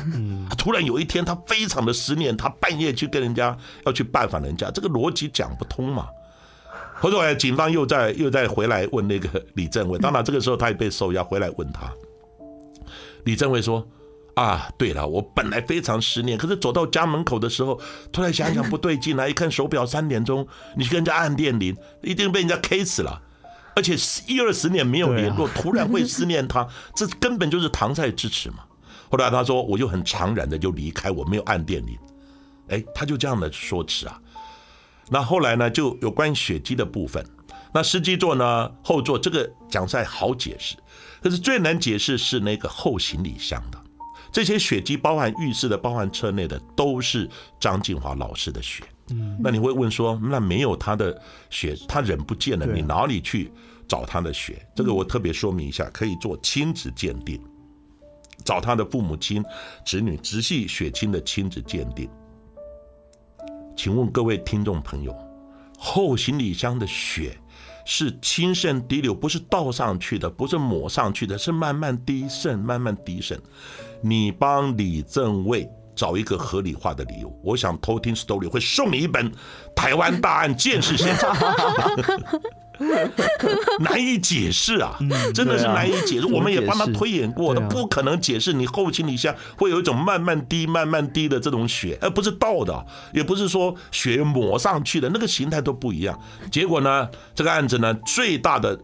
突然有一天，他非常的思念，他半夜去跟人家要去拜访人家，这个逻辑讲不通嘛。后来警方又在又在回来问那个李正蔚，当然这个时候他也被收押，回来问他。李正蔚说。啊，对了，我本来非常思念，可是走到家门口的时候，突然想想不对劲来，一看手表三点钟，你去跟人家按电铃，一定被人家 K 死了。而且一二十年没有联络，突然会思念他，这根本就是搪塞之词嘛。后来他说，我就很长然的就离开，我没有按电铃。哎，他就这样的说辞啊。那后来呢，就有关血迹的部分，那司机座呢，后座这个讲赛好解释，可是最难解释是那个后行李箱的。这些血迹包含浴室的，包含车内的，都是张静华老师的血。嗯，那你会问说，那没有他的血，他人不见了，你哪里去找他的血？这个我特别说明一下，可以做亲子鉴定，找他的父母亲、子女直系血亲的亲子鉴定。请问各位听众朋友，后行李箱的血？是轻渗滴流，不是倒上去的，不是抹上去的，是慢慢滴渗，慢慢滴渗。你帮李正蔚找一个合理化的理由，我想偷听 story 会送你一本《台湾大案见识现场》。难以解释啊，真的是难以解释。我们也帮他推演过的，不可能解释你后心里下会有一种慢慢滴、慢慢滴的这种血，而不是倒的，也不是说血抹上去的，那个形态都不一样。结果呢，这个案子呢，最大的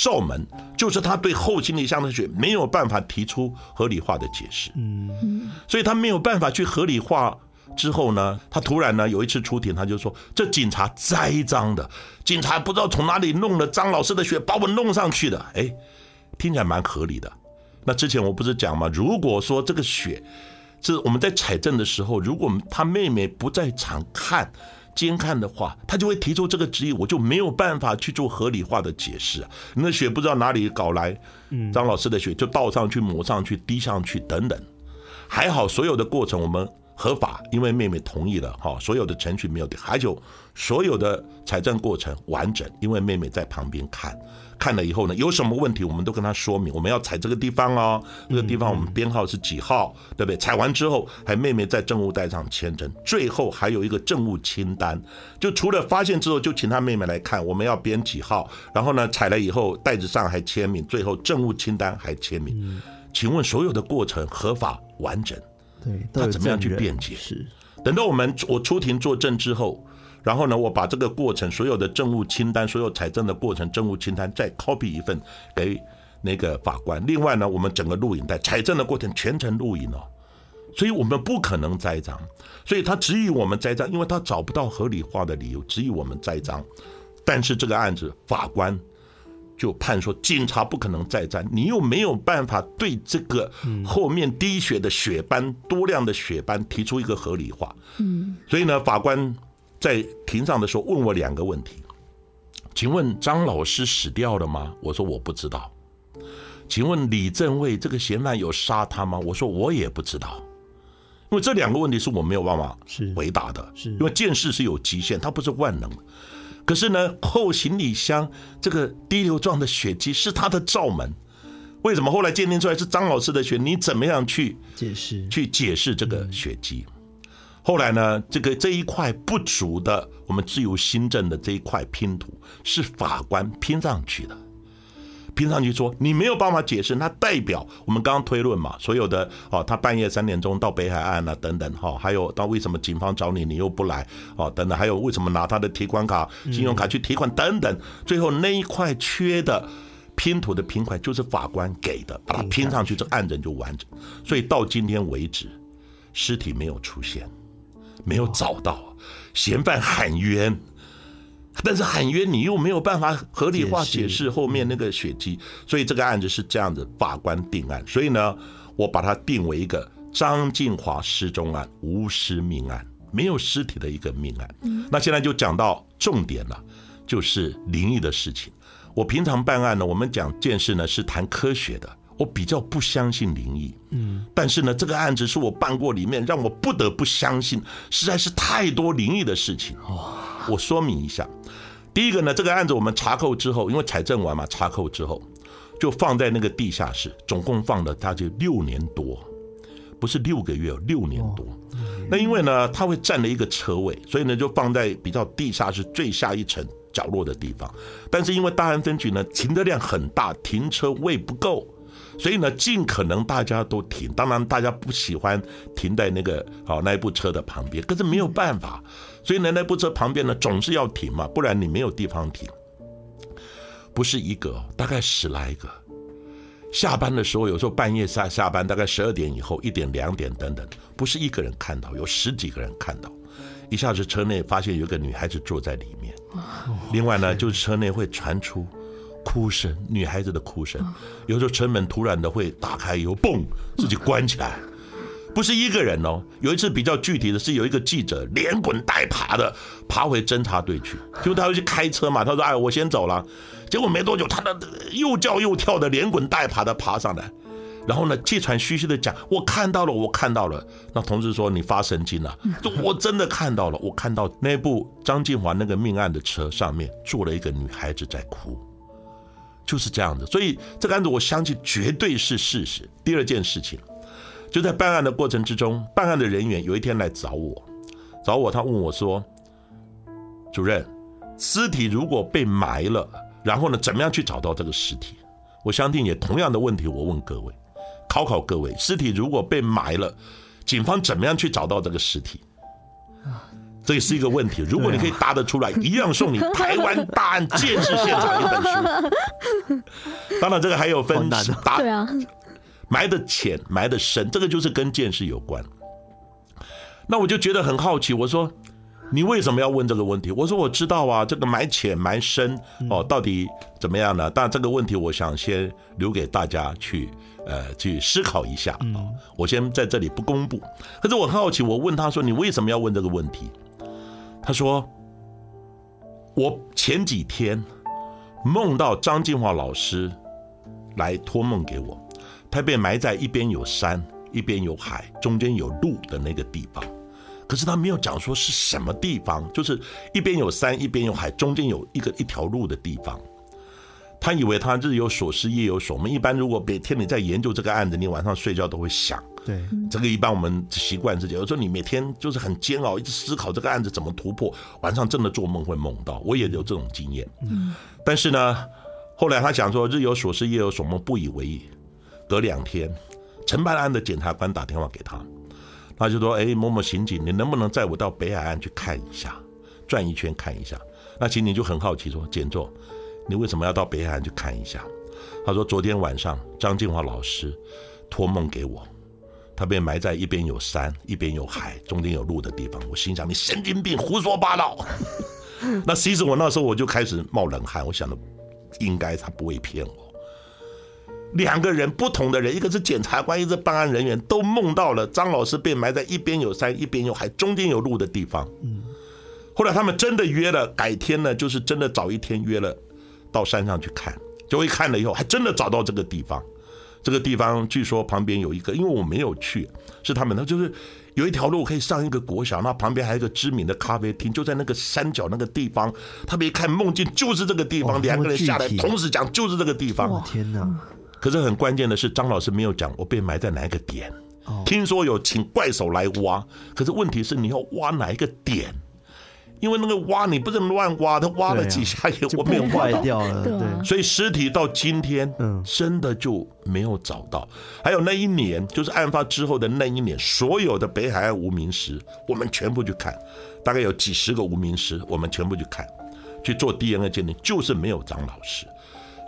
罩门就是他对后行李箱的血没有办法提出合理化的解释，嗯，所以他没有办法去合理化。之后呢，他突然呢有一次出庭，他就说：“这警察栽赃的，警察不知道从哪里弄了张老师的血，把我弄上去的。”哎，听起来蛮合理的。那之前我不是讲吗？如果说这个血是我们在采证的时候，如果他妹妹不在场看监看的话，他就会提出这个质疑，我就没有办法去做合理化的解释。那血不知道哪里搞来，张老师的血就倒上去、抹上去、滴上去等等。还好所有的过程我们。合法，因为妹妹同意了哈，所有的程序没有的，还有所有的财政过程完整，因为妹妹在旁边看，看了以后呢，有什么问题我们都跟他说明，我们要采这个地方哦，这个地方我们编号是几号，对不对？采完之后，还妹妹在证物袋上签证，最后还有一个证物清单，就除了发现之后就请他妹妹来看，我们要编几号，然后呢，采了以后袋子上还签名，最后证物清单还签名，请问所有的过程合法完整？对，他怎么样去辩解？是，等到我们我出庭作证之后，然后呢，我把这个过程所有的政务清单、所有财政的过程政务清单再 copy 一份给那个法官。另外呢，我们整个录影带财政的过程全程录影哦，所以我们不可能栽赃，所以他质疑我们栽赃，因为他找不到合理化的理由质疑我们栽赃。但是这个案子法官。就判说警察不可能栽赃，你又没有办法对这个后面滴血的血斑、多量的血斑提出一个合理化。嗯，所以呢，法官在庭上的时候问我两个问题，请问张老师死掉了吗？我说我不知道。请问李正卫这个嫌犯有杀他吗？我说我也不知道。因为这两个问题是我没有办法回答的，是因为见识是有极限，它不是万能。可是呢，后行李箱这个滴流状的血迹是他的罩门，为什么后来鉴定出来是张老师的血？你怎么样去解释？去解释这个血迹？后来呢，这个这一块不足的，我们自由新政的这一块拼图是法官拼上去的。拼上去说你没有办法解释，那代表我们刚刚推论嘛，所有的哦，他半夜三点钟到北海岸啊，等等哈，还有到为什么警方找你你又不来哦，等等，还有为什么拿他的提款卡、信用卡去提款等等，最后那一块缺的拼图的拼块就是法官给的，把它拼上去，这案子就完整。所以到今天为止，尸体没有出现，没有找到，嫌犯喊冤。但是喊冤你又没有办法合理化解释后面那个血迹，所以这个案子是这样子，法官定案。所以呢，我把它定为一个张静华失踪案，无尸命案，没有尸体的一个命案。那现在就讲到重点了，就是灵异的事情。我平常办案呢，我们讲件事呢是谈科学的，我比较不相信灵异。嗯，但是呢，这个案子是我办过里面让我不得不相信，实在是太多灵异的事情。哦，我说明一下，第一个呢，这个案子我们查扣之后，因为财政完嘛，查扣之后就放在那个地下室，总共放了大概六年多，不是六个月，六年多。那因为呢，它会占了一个车位，所以呢，就放在比较地下室最下一层。角落的地方，但是因为大安分局呢，停车量很大，停车位不够，所以呢，尽可能大家都停。当然，大家不喜欢停在那个好那一部车的旁边，可是没有办法，所以呢，那部车旁边呢总是要停嘛，不然你没有地方停。不是一个，大概十来个。下班的时候，有时候半夜下下班，大概十二点以后，一点、两点等等，不是一个人看到，有十几个人看到。一下子车内发现有个女孩子坐在里面，另外呢，就是车内会传出哭声，女孩子的哭声。有时候车门突然的会打开以后，嘣，自己关起来，不是一个人哦。有一次比较具体的是，有一个记者连滚带爬的爬回侦察队去，就他要去开车嘛，他说：“哎，我先走了。”结果没多久，他那又叫又跳的连滚带爬的爬上来。然后呢，气喘吁吁的讲：“我看到了，我看到了。”那同事说：“你发神经了？”就我真的看到了，我看到那部张静华那个命案的车上面坐了一个女孩子在哭，就是这样子。所以这个案子我相信绝对是事实。第二件事情，就在办案的过程之中，办案的人员有一天来找我，找我，他问我说：“主任，尸体如果被埋了，然后呢，怎么样去找到这个尸体？”我相信也同样的问题，我问各位。考考各位，尸体如果被埋了，警方怎么样去找到这个尸体？这也是一个问题。如果你可以答得出来，一样送你《台湾大案鉴识现场》一本书。当然，这个还有分答，对啊，埋的浅，埋的深，这个就是跟鉴识有关。那我就觉得很好奇，我说。你为什么要问这个问题？我说我知道啊，这个埋浅埋深哦，到底怎么样呢？但这个问题，我想先留给大家去呃去思考一下啊。我先在这里不公布。可是我很好奇，我问他说：“你为什么要问这个问题？”他说：“我前几天梦到张静华老师来托梦给我，他被埋在一边有山，一边有海，中间有路的那个地方。”可是他没有讲说是什么地方，就是一边有山，一边有海，中间有一个一条路的地方。他以为他日有所思，夜有所梦。一般如果每天你在研究这个案子，你晚上睡觉都会想。对，这个一般我们习惯是这样。有时候你每天就是很煎熬，一直思考这个案子怎么突破，晚上真的做梦会梦到。我也有这种经验。嗯。但是呢，后来他想说日有所思，夜有所梦，不以为意。隔两天，承办案的检察官打电话给他。他就说：“哎，某某刑警，你能不能载我到北海岸去看一下，转一圈看一下？”那刑警就很好奇说：“简座，你为什么要到北海岸去看一下？”他说：“昨天晚上张静华老师托梦给我，他被埋在一边有山、一边有海、中间有路的地方。”我心想：“你神经病，胡说八道！” 那其实我那时候我就开始冒冷汗，我想的应该他不会骗我。两个人不同的人，一个是检察官，一个是办案人员，都梦到了张老师被埋在一边有山、一边有海、中间有路的地方。嗯，后来他们真的约了，改天呢，就是真的早一天约了，到山上去看。结果一看了以后，还真的找到这个地方。这个地方据说旁边有一个，因为我没有去，是他们，他就是有一条路可以上一个国小，那旁边还有一个知名的咖啡厅，就在那个山脚那个地方。他们一看梦境就是这个地方，两个人下来同时讲就是这个地方。哇，天哪！可是很关键的是，张老师没有讲我被埋在哪一个点。听说有请怪手来挖，可是问题是你要挖哪一个点？因为那个挖你不能乱挖，他挖了几下也我没有挖掉了。对，所以尸体到今天真的就没有找到。还有那一年，就是案发之后的那一年，所有的北海岸无名尸，我们全部去看，大概有几十个无名尸，我们全部去看，去做 DNA 鉴定，就是没有张老师。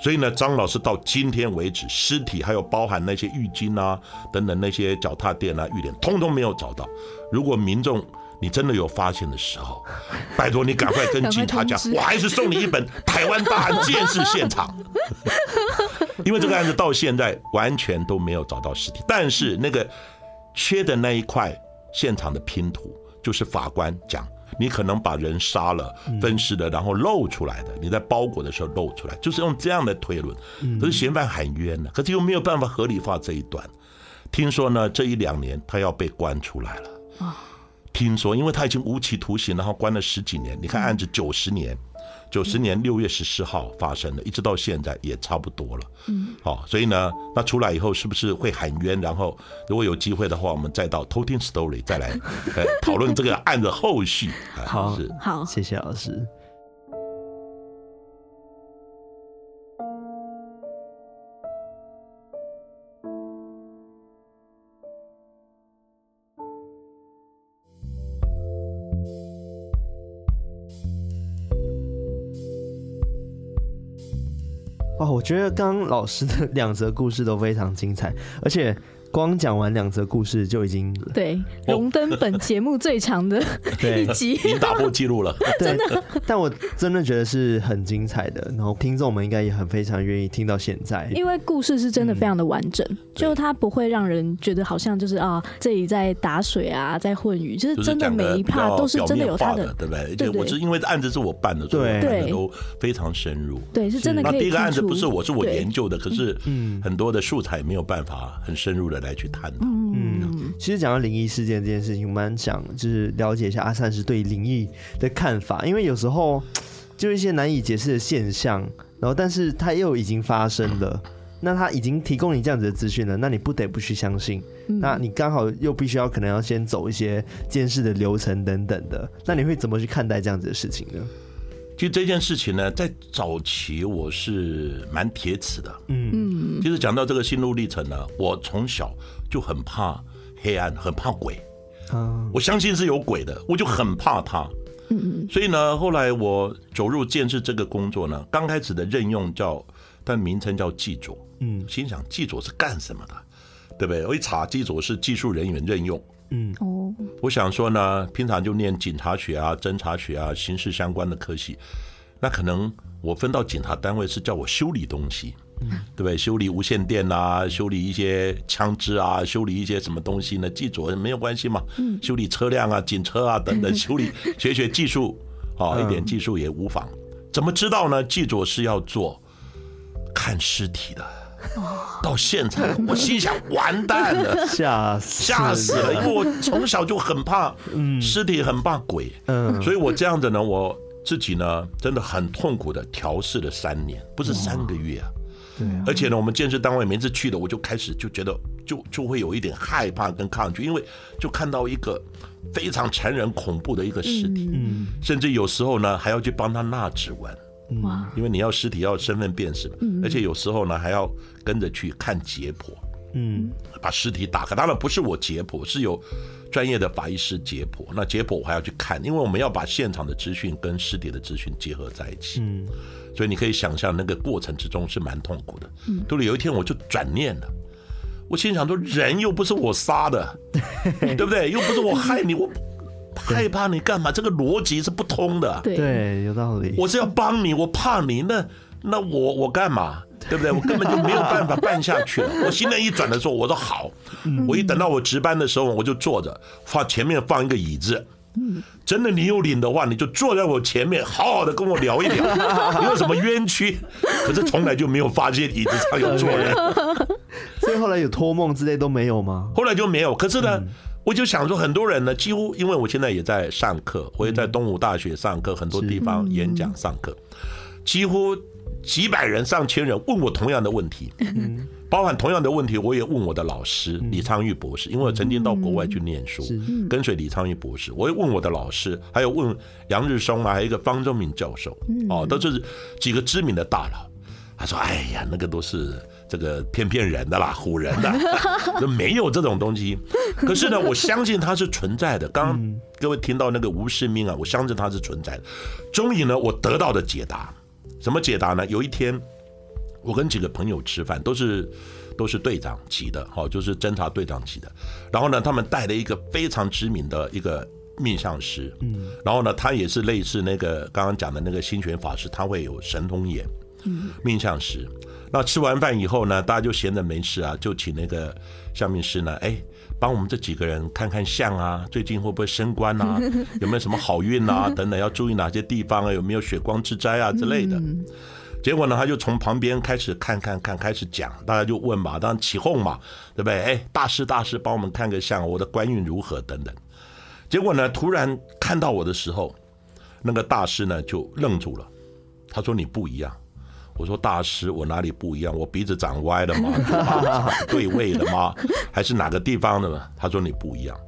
所以呢，张老师到今天为止，尸体还有包含那些浴巾啊等等那些脚踏垫啊、浴帘，通通没有找到。如果民众你真的有发现的时候，拜托你赶快跟警察讲，我还是送你一本《台湾大案鉴识现场》，因为这个案子到现在完全都没有找到尸体，但是那个缺的那一块现场的拼图，就是法官讲，你可能把人杀了、分尸的，然后露出来的，你在包裹的时候露出来，就是用这样的推论。可是嫌犯喊冤了，可是又没有办法合理化这一段。听说呢，这一两年他要被关出来了。听说，因为他已经无期徒刑，然后关了十几年。你看，案子九十年，九十年六月十四号发生的，一直到现在也差不多了。嗯，好，所以呢，那出来以后是不是会喊冤？然后，如果有机会的话，我们再到偷听 story 再来呃 讨论这个案子后续。好，是好，谢谢老师。哇，我觉得刚刚老师的两则故事都非常精彩，而且。光讲完两则故事就已经对荣登本节目最长的一集，已经打破记录了。真的，但我真的觉得是很精彩的，然后听众们应该也很非常愿意听到现在，因为故事是真的非常的完整，嗯、就它不会让人觉得好像就是啊这里在打水啊，在混鱼，就是真的每一 part 都是真的有它的，对不对？对，我是因为案子是我办的，所以对，都非常深入，对，是真的可以。那第一个案子不是我是我研究的，可是嗯，很多的素材没有办法很深入的。来去谈的，嗯，其实讲到灵异事件这件事情，我们想就是了解一下阿善是对灵异的看法，因为有时候就一些难以解释的现象，然后但是它又已经发生了，那他已经提供你这样子的资讯了，那你不得不去相信，那你刚好又必须要可能要先走一些监视的流程等等的，那你会怎么去看待这样子的事情呢？其实这件事情呢，在早期我是蛮铁齿的。嗯嗯，其实讲到这个心路历程呢，我从小就很怕黑暗，很怕鬼。啊，我相信是有鬼的，我就很怕他。嗯，所以呢，后来我走入建设这个工作呢，刚开始的任用叫，但名称叫技佐。嗯，心想技佐是干什么的？对不对？我一查，技佐是技术人员任用。嗯哦，我想说呢，平常就念警察学啊、侦查学啊、刑事相关的科系，那可能我分到警察单位是叫我修理东西，嗯，对不对？修理无线电啊，修理一些枪支啊，修理一些什么东西呢？记住没有关系嘛，嗯，修理车辆啊、警车啊等等，修理学学技术，啊，一点技术也无妨。怎么知道呢？记住是要做看尸体的。到现场，我心想完蛋了，吓吓死了，因为我从小就很怕尸体，很怕鬼，嗯，所以我这样子呢，我自己呢真的很痛苦的调试了三年，不是三个月啊，对，而且呢，我们建设单位每次去的，我就开始就觉得就就会有一点害怕跟抗拒，因为就看到一个非常残忍恐怖的一个尸体，嗯，甚至有时候呢还要去帮他纳指纹。哇！因为你要尸体要身份辨识嘛，而且有时候呢还要跟着去看解剖，嗯，把尸体打开。当然不是我解剖，是有专业的法医师解剖。那解剖我还要去看，因为我们要把现场的资讯跟尸体的资讯结合在一起。嗯，所以你可以想象那个过程之中是蛮痛苦的。嗯，对了，有一天我就转念了，我心想说，人又不是我杀的，对不对？又不是我害你，我。害怕你干嘛？这个逻辑是不通的。对，有道理。我是要帮你，我怕你，那那我我干嘛？对不对？我根本就没有办法办下去了。我心念一转的时候，我说好。我一等到我值班的时候，我就坐着，放前面放一个椅子。真的你有领的话，你就坐在我前面，好好的跟我聊一聊，你有什么冤屈？可是从来就没有发现椅子上有坐人。所以后来有托梦之类都没有吗？后来就没有。可是呢？我就想说，很多人呢，几乎因为我现在也在上课，我也在东吴大学上课，很多地方演讲上课，几乎几百人、上千人问我同样的问题，包含同样的问题，我也问我的老师李昌钰博士，因为我曾经到国外去念书，跟随李昌钰博士，我也问我的老师，还有问杨日松啊，还有一个方中明教授，哦，都是几个知名的大佬。他说：“哎呀，那个都是。”这个骗骗人的啦，唬人的，就没有这种东西。可是呢，我相信它是存在的。刚刚各位听到那个无世命啊，我相信它是存在的。终于呢，我得到的解答，什么解答呢？有一天，我跟几个朋友吃饭，都是都是队长级的，哦，就是侦察队长级的。然后呢，他们带了一个非常知名的一个命相师，嗯，然后呢，他也是类似那个刚刚讲的那个心玄法师，他会有神通眼，嗯，命相师。那吃完饭以后呢，大家就闲着没事啊，就请那个相命师呢，哎，帮我们这几个人看看相啊，最近会不会升官啊，有没有什么好运啊，等等，要注意哪些地方啊，有没有血光之灾啊之类的。结果呢，他就从旁边开始看看看，开始讲，大家就问嘛，当然起哄嘛，对不对？哎，大师大师，帮我们看个相，我的官运如何等等。结果呢，突然看到我的时候，那个大师呢就愣住了，他说：“你不一样。”我说：“大师，我哪里不一样？我鼻子长歪了吗？对位了吗？还是哪个地方的吗？”他说：“你不一样。”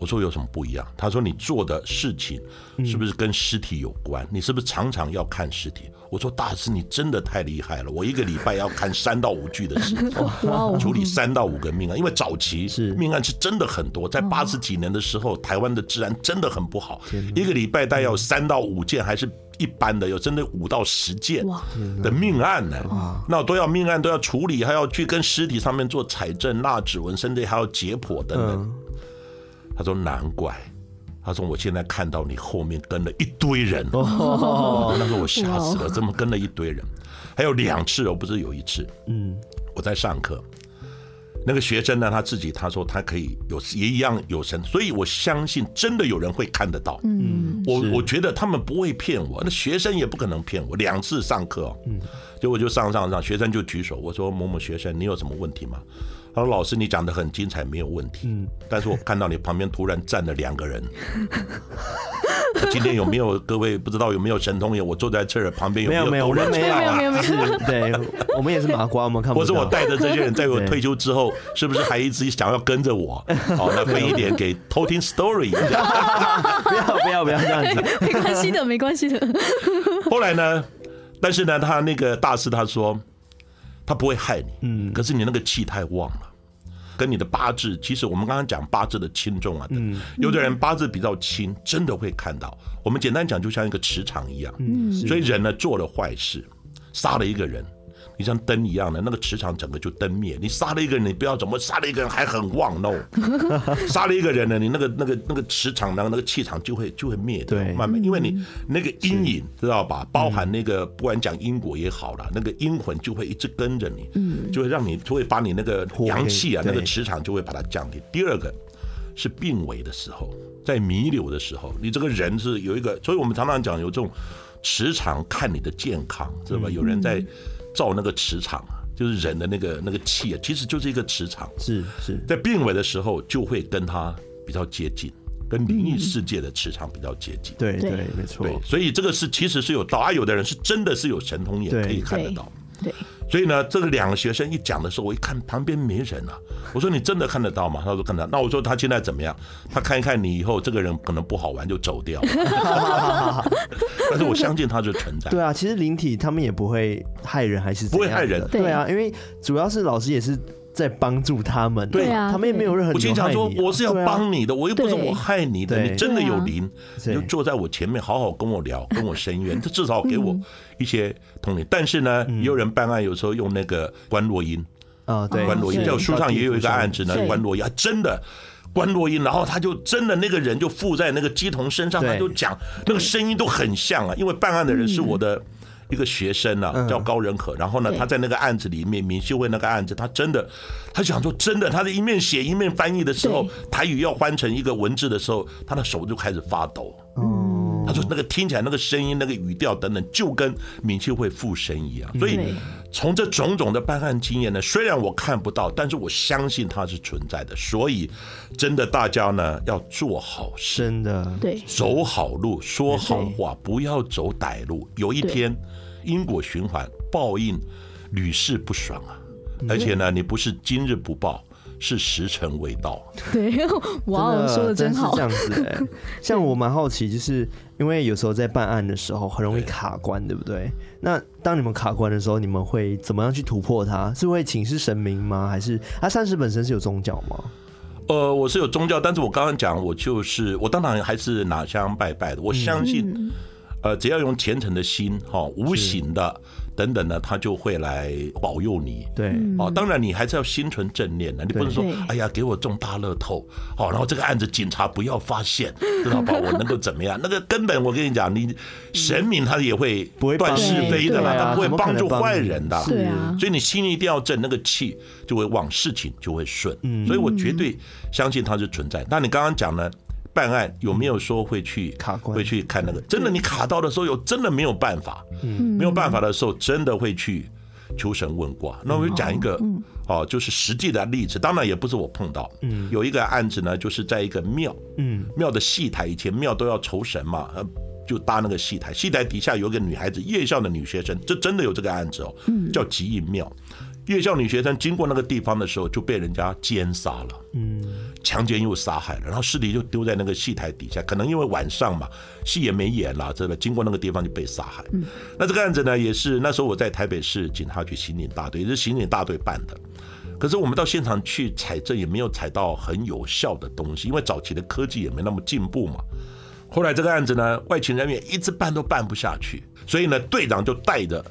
我说有什么不一样？他说，你做的事情是不是跟尸体有关？你是不是常常要看尸体？我说大师，你真的太厉害了！我一个礼拜要看三到五具的尸体，处理三到五个命案。因为早期命案是真的很多，在八十几年的时候，台湾的治安真的很不好，一个礼拜大概有三到五件，还是一般的有针对五到十件的命案呢。那都要命案都要处理，还要去跟尸体上面做采证、纳指纹，甚至还要解剖等等。他说：“难怪。”他说：“我现在看到你后面跟了一堆人。”哦，那时候我吓死了，怎么跟了一堆人？还有两次哦，不是有一次。嗯，我在上课，那个学生呢，他自己他说他可以有也一样有神，所以我相信真的有人会看得到。嗯，我我觉得他们不会骗我，那学生也不可能骗我。两次上课哦，嗯，结果我就上上上，学生就举手，我说：“某某学生，你有什么问题吗？”他说：“老师，你讲的很精彩，没有问题。嗯，但是我看到你旁边突然站了两个人。今天有没有各位不知道有没有神通眼？我坐在这儿，旁边有没有？没有，没有，没有，没有，没有，没有。对，我们也是麻瓜，我们看不到。或者我带着这些人，在我退休之后，是不是还一直想要跟着我？好，那分一点给偷听 story。不要，不要，不要这样子。没关系的，没关系的。后来呢？但是呢，他那个大师他说。”他不会害你，嗯，可是你那个气太旺了，跟你的八字，其实我们刚刚讲八字的轻重啊，嗯，有的人八字比较轻，真的会看到。我们简单讲，就像一个磁场一样，嗯，所以人呢做了坏事，杀了一个人。你像灯一样的那个磁场，整个就灯灭。你杀了一个人，你不要怎么杀了一个人还很旺，no。杀了一个人呢，你那个那个那个磁场，然后那个气场就会就会灭掉，慢慢，因为你那个阴影知道吧？包含那个不管讲因果也好了，那个阴魂就会一直跟着你，就会让你就会把你那个阳气啊，那个磁场就会把它降低。第二个是病危的时候，在弥留的时候，你这个人是有一个，所以我们常常讲有这种磁场看你的健康，知道吧？有人在。造那个磁场啊，就是人的那个那个气啊，其实就是一个磁场。是是，在病危的时候就会跟他比较接近，跟灵异世界的磁场比较接近。对对，没错。对，所以这个是其实是有道啊，有的人是真的是有神通眼可以看得到。对。所以呢，这个两个学生一讲的时候，我一看旁边没人啊，我说你真的看得到吗？他说看得到。那我说他现在怎么样？他看一看你以后，这个人可能不好玩就走掉。但是我相信他是存在。对啊，其实灵体他们也不会害人，还是不会害人。对啊，因为主要是老师也是。在帮助他们，对啊，他们也没有任何。我经常说，我是要帮你的，我又不是我害你的。你真的有灵，你就坐在我前面，好好跟我聊，跟我申冤，这至少给我一些同理。但是呢，也有人办案，有时候用那个关落音啊，对，关落音。在我书上也有一个案子呢，关落音，真的关落音，然后他就真的那个人就附在那个鸡童身上，他就讲那个声音都很像啊，因为办案的人是我的。一个学生啊，叫高仁可，然后呢，他在那个案子里面，明秀会那个案子，他真的，他想说真的，他在一面写一面翻译的时候，台语要翻成一个文字的时候，他的手就开始发抖。他说那个听起来那个声音、那个语调等等，就跟闽清会附身一样。所以从这种种的办案经验呢，虽然我看不到，但是我相信它是存在的。所以真的，大家呢要做好事，真的对，走好路，说好话，不要走歹路。有一天。因果循环，报应屡试不爽啊！而且呢，你不是今日不报，是时辰未到。对，哇，说的真好。这样子哎，像我蛮好奇，就是因为有时候在办案的时候很容易卡关，对不对？那当你们卡关的时候，你们会怎么样去突破它？是会请示神明吗？还是他善师本身是有宗教吗？呃，我是有宗教，但是我刚刚讲，我就是我当然还是拿香拜拜的。我相信。呃，只要用虔诚的心，哈，无形的。等等呢，他就会来保佑你。对，哦，当然你还是要心存正念的，你不能说，哎呀，给我中大乐透，好，然后这个案子警察不要发现，知道吧？我能够怎么样？那个根本我跟你讲，你神明他也会断是非的啦，他不会帮助坏人的。对啊，所以你心一定要正，那个气就会往，事情就会顺。嗯，所以我绝对相信它是存在。那你刚刚讲呢？办案有没有说会去卡关？会去看那个？真的，你卡到的时候有真的没有办法，没有办法的时候，真的会去求神问卦。那我就讲一个哦，就是实际的例子，当然也不是我碰到。有一个案子呢，就是在一个庙，庙的戏台，以前庙都要酬神嘛，就搭那个戏台，戏台底下有一个女孩子，夜校的女学生，这真的有这个案子哦，叫吉应庙。夜校女学生经过那个地方的时候，就被人家奸杀了，嗯，强奸又杀害了，然后尸体就丢在那个戏台底下。可能因为晚上嘛，戏也没演了，这个经过那个地方就被杀害。嗯，那这个案子呢，也是那时候我在台北市警察局刑警大队，也是刑警大队办的。可是我们到现场去采证，也没有采到很有效的东西，因为早期的科技也没那么进步嘛。后来这个案子呢，外勤人员一直办都办不下去，所以呢，队长就带着。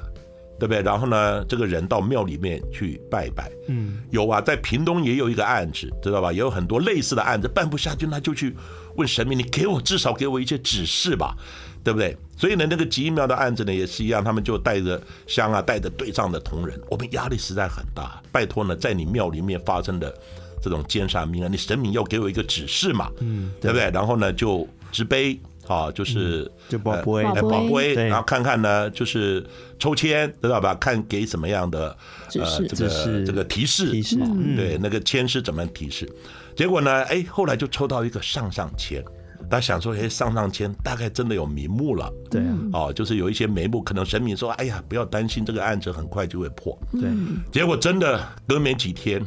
对不对？然后呢，这个人到庙里面去拜拜。嗯，有啊，在屏东也有一个案子，知道吧？也有很多类似的案子办不下去，那就去问神明，你给我至少给我一些指示吧，对不对？所以呢，那个吉应庙的案子呢也是一样，他们就带着香啊，带着对仗的同仁，我们压力实在很大。拜托呢，在你庙里面发生的这种奸杀命案，你神明要给我一个指示嘛，嗯，对不对？然后呢，就执杯。啊，就是就宝贝，宝贝，然后看看呢，就是抽签，知道吧？看给什么样的呃这个这个提示，提示，对，那个签是怎么提示？结果呢，哎，后来就抽到一个上上签，大家想说，哎，上上签大概真的有眉目了，对，哦，就是有一些眉目，可能神明说，哎呀，不要担心，这个案子很快就会破，对，结果真的隔没几天。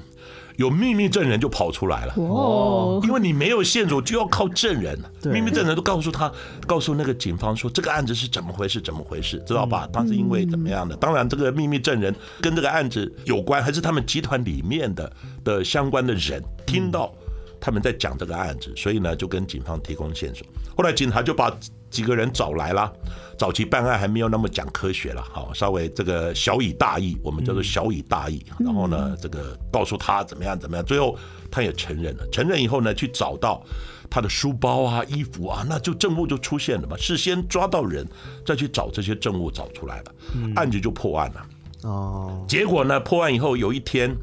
有秘密证人就跑出来了哦，因为你没有线索，就要靠证人。秘密证人都告诉他，告诉那个警方说，这个案子是怎么回事，怎么回事，知道吧？当时因为怎么样的？当然，这个秘密证人跟这个案子有关，还是他们集团里面的的相关的人听到他们在讲这个案子，所以呢，就跟警方提供线索。后来警察就把。几个人找来了，早期办案还没有那么讲科学了，好，稍微这个小以大义，我们叫做小以大义。然后呢，这个告诉他怎么样怎么样，最后他也承认了。承认以后呢，去找到他的书包啊、衣服啊，那就证物就出现了嘛。事先抓到人，再去找这些证物找出来了，案子就破案了。哦，结果呢，破案以后有一天。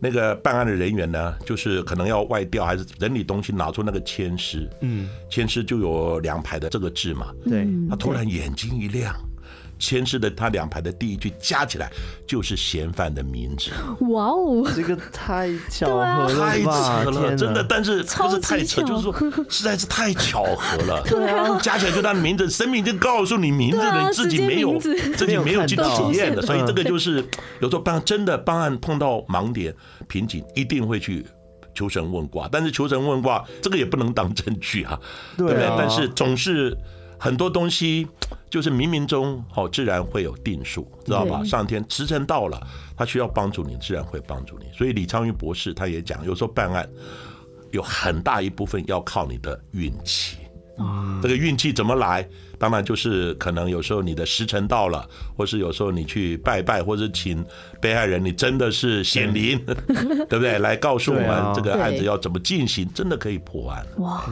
那个办案的人员呢，就是可能要外调，还是整理东西，拿出那个签诗，嗯，签诗就有两排的这个字嘛，对，他突然眼睛一亮。签诗的他两排的第一句加起来就是嫌犯的名字。哇哦，这个太巧合了，太扯了，真的。但是不是太扯，就是说实在是太巧合了。对啊，加起来就他的名字，生命就告诉你名字了，你自己没有自己没有去体验的，所以这个就是有时候办真的办案碰到盲点瓶颈，一定会去求神问卦。但是求神问卦这个也不能当证据啊，对不对？但是总是。很多东西就是冥冥中好，自然会有定数，知道吧？上天时辰到了，他需要帮助你，自然会帮助你。所以李昌钰博士他也讲，有时候办案有很大一部分要靠你的运气。啊，这个运气怎么来？当然就是可能有时候你的时辰到了，或是有时候你去拜拜，或者请被害人，你真的是显灵，对不对？来告诉我们这个案子要怎么进行，真的可以破案。哇！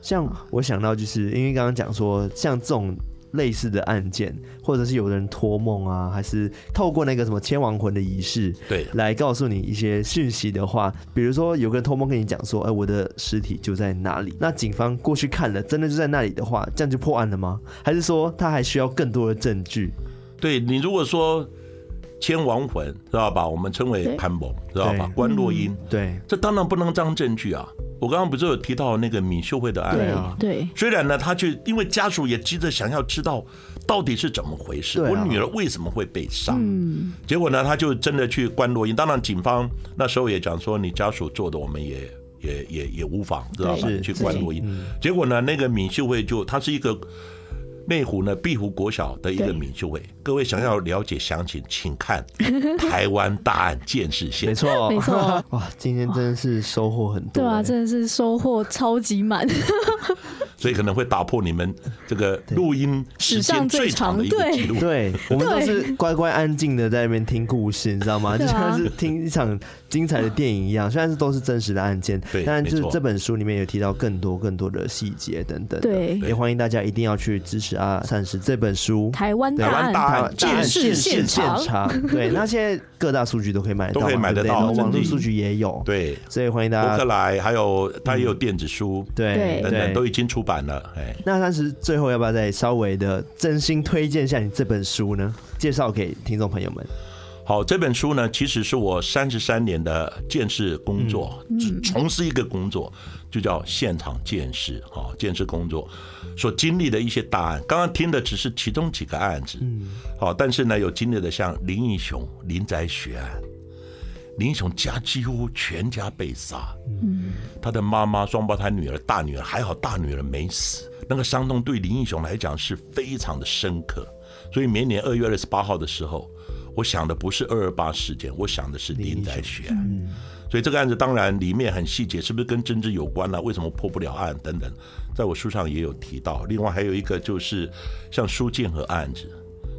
像我想到，就是因为刚刚讲说，像这种类似的案件，或者是有人托梦啊，还是透过那个什么千亡魂的仪式，对，来告诉你一些讯息的话，比如说有个人托梦跟你讲说，哎，我的尸体就在哪里，那警方过去看了，真的就在那里的话，这样就破案了吗？还是说他还需要更多的证据？对，你如果说。牵亡魂知道吧？我们称为潘蒙，知道吧？观落阴，对，这当然不能当证据啊！我刚刚不是有提到那个闵秀慧的案例吗？对，虽然呢，他去，因为家属也急着想要知道到底是怎么回事，我女儿为什么会被杀？嗯，结果呢，他就真的去观落阴。当然，警方那时候也讲说，你家属做的，我们也也也也无妨，知道吧？去观落阴。结果呢，那个闵秀慧就他是一个。内湖呢，碧湖国小的一个闵秀会，各位想要了解详情，请看 《台湾大案见识线》。没错，没错。哇，今天真的是收获很多。对啊，真的是收获超级满。所以可能会打破你们这个录音时间最长的一个记录。对，我们都是乖乖安静的在那边听故事，你知道吗？就像是听一场精彩的电影一样。虽然是都是真实的案件，对，但是这本书里面有提到更多更多的细节等等。对，也欢迎大家一定要去支持阿善师这本书《台湾大案大案鉴识现场》。对，那现在各大数据都可以买得到，都可以买得到，网络数据也有。对，所以欢迎大家。博客来还有它也有电子书，对，等等都已经出版了。哎，那善师最后要不要再稍微的真心推荐一下你这本书呢？介绍给听众朋友们。好，这本书呢，其实是我三十三年的建设工作，只从事一个工作，就叫现场见识。啊，见识工作所经历的一些大案，刚刚听的只是其中几个案子。嗯，好，但是呢，有经历的像林义雄林宅血案。林雄家几乎全家被杀，嗯，他的妈妈、双胞胎女儿、大女儿还好，大女儿没死。那个伤痛对林义雄来讲是非常的深刻，所以每年二月二十八号的时候，我想的不是二二八事件，我想的是林宅血案。嗯，所以这个案子当然里面很细节，是不是跟政治有关呢？为什么破不了案等等，在我书上也有提到。另外还有一个就是像苏建和案子。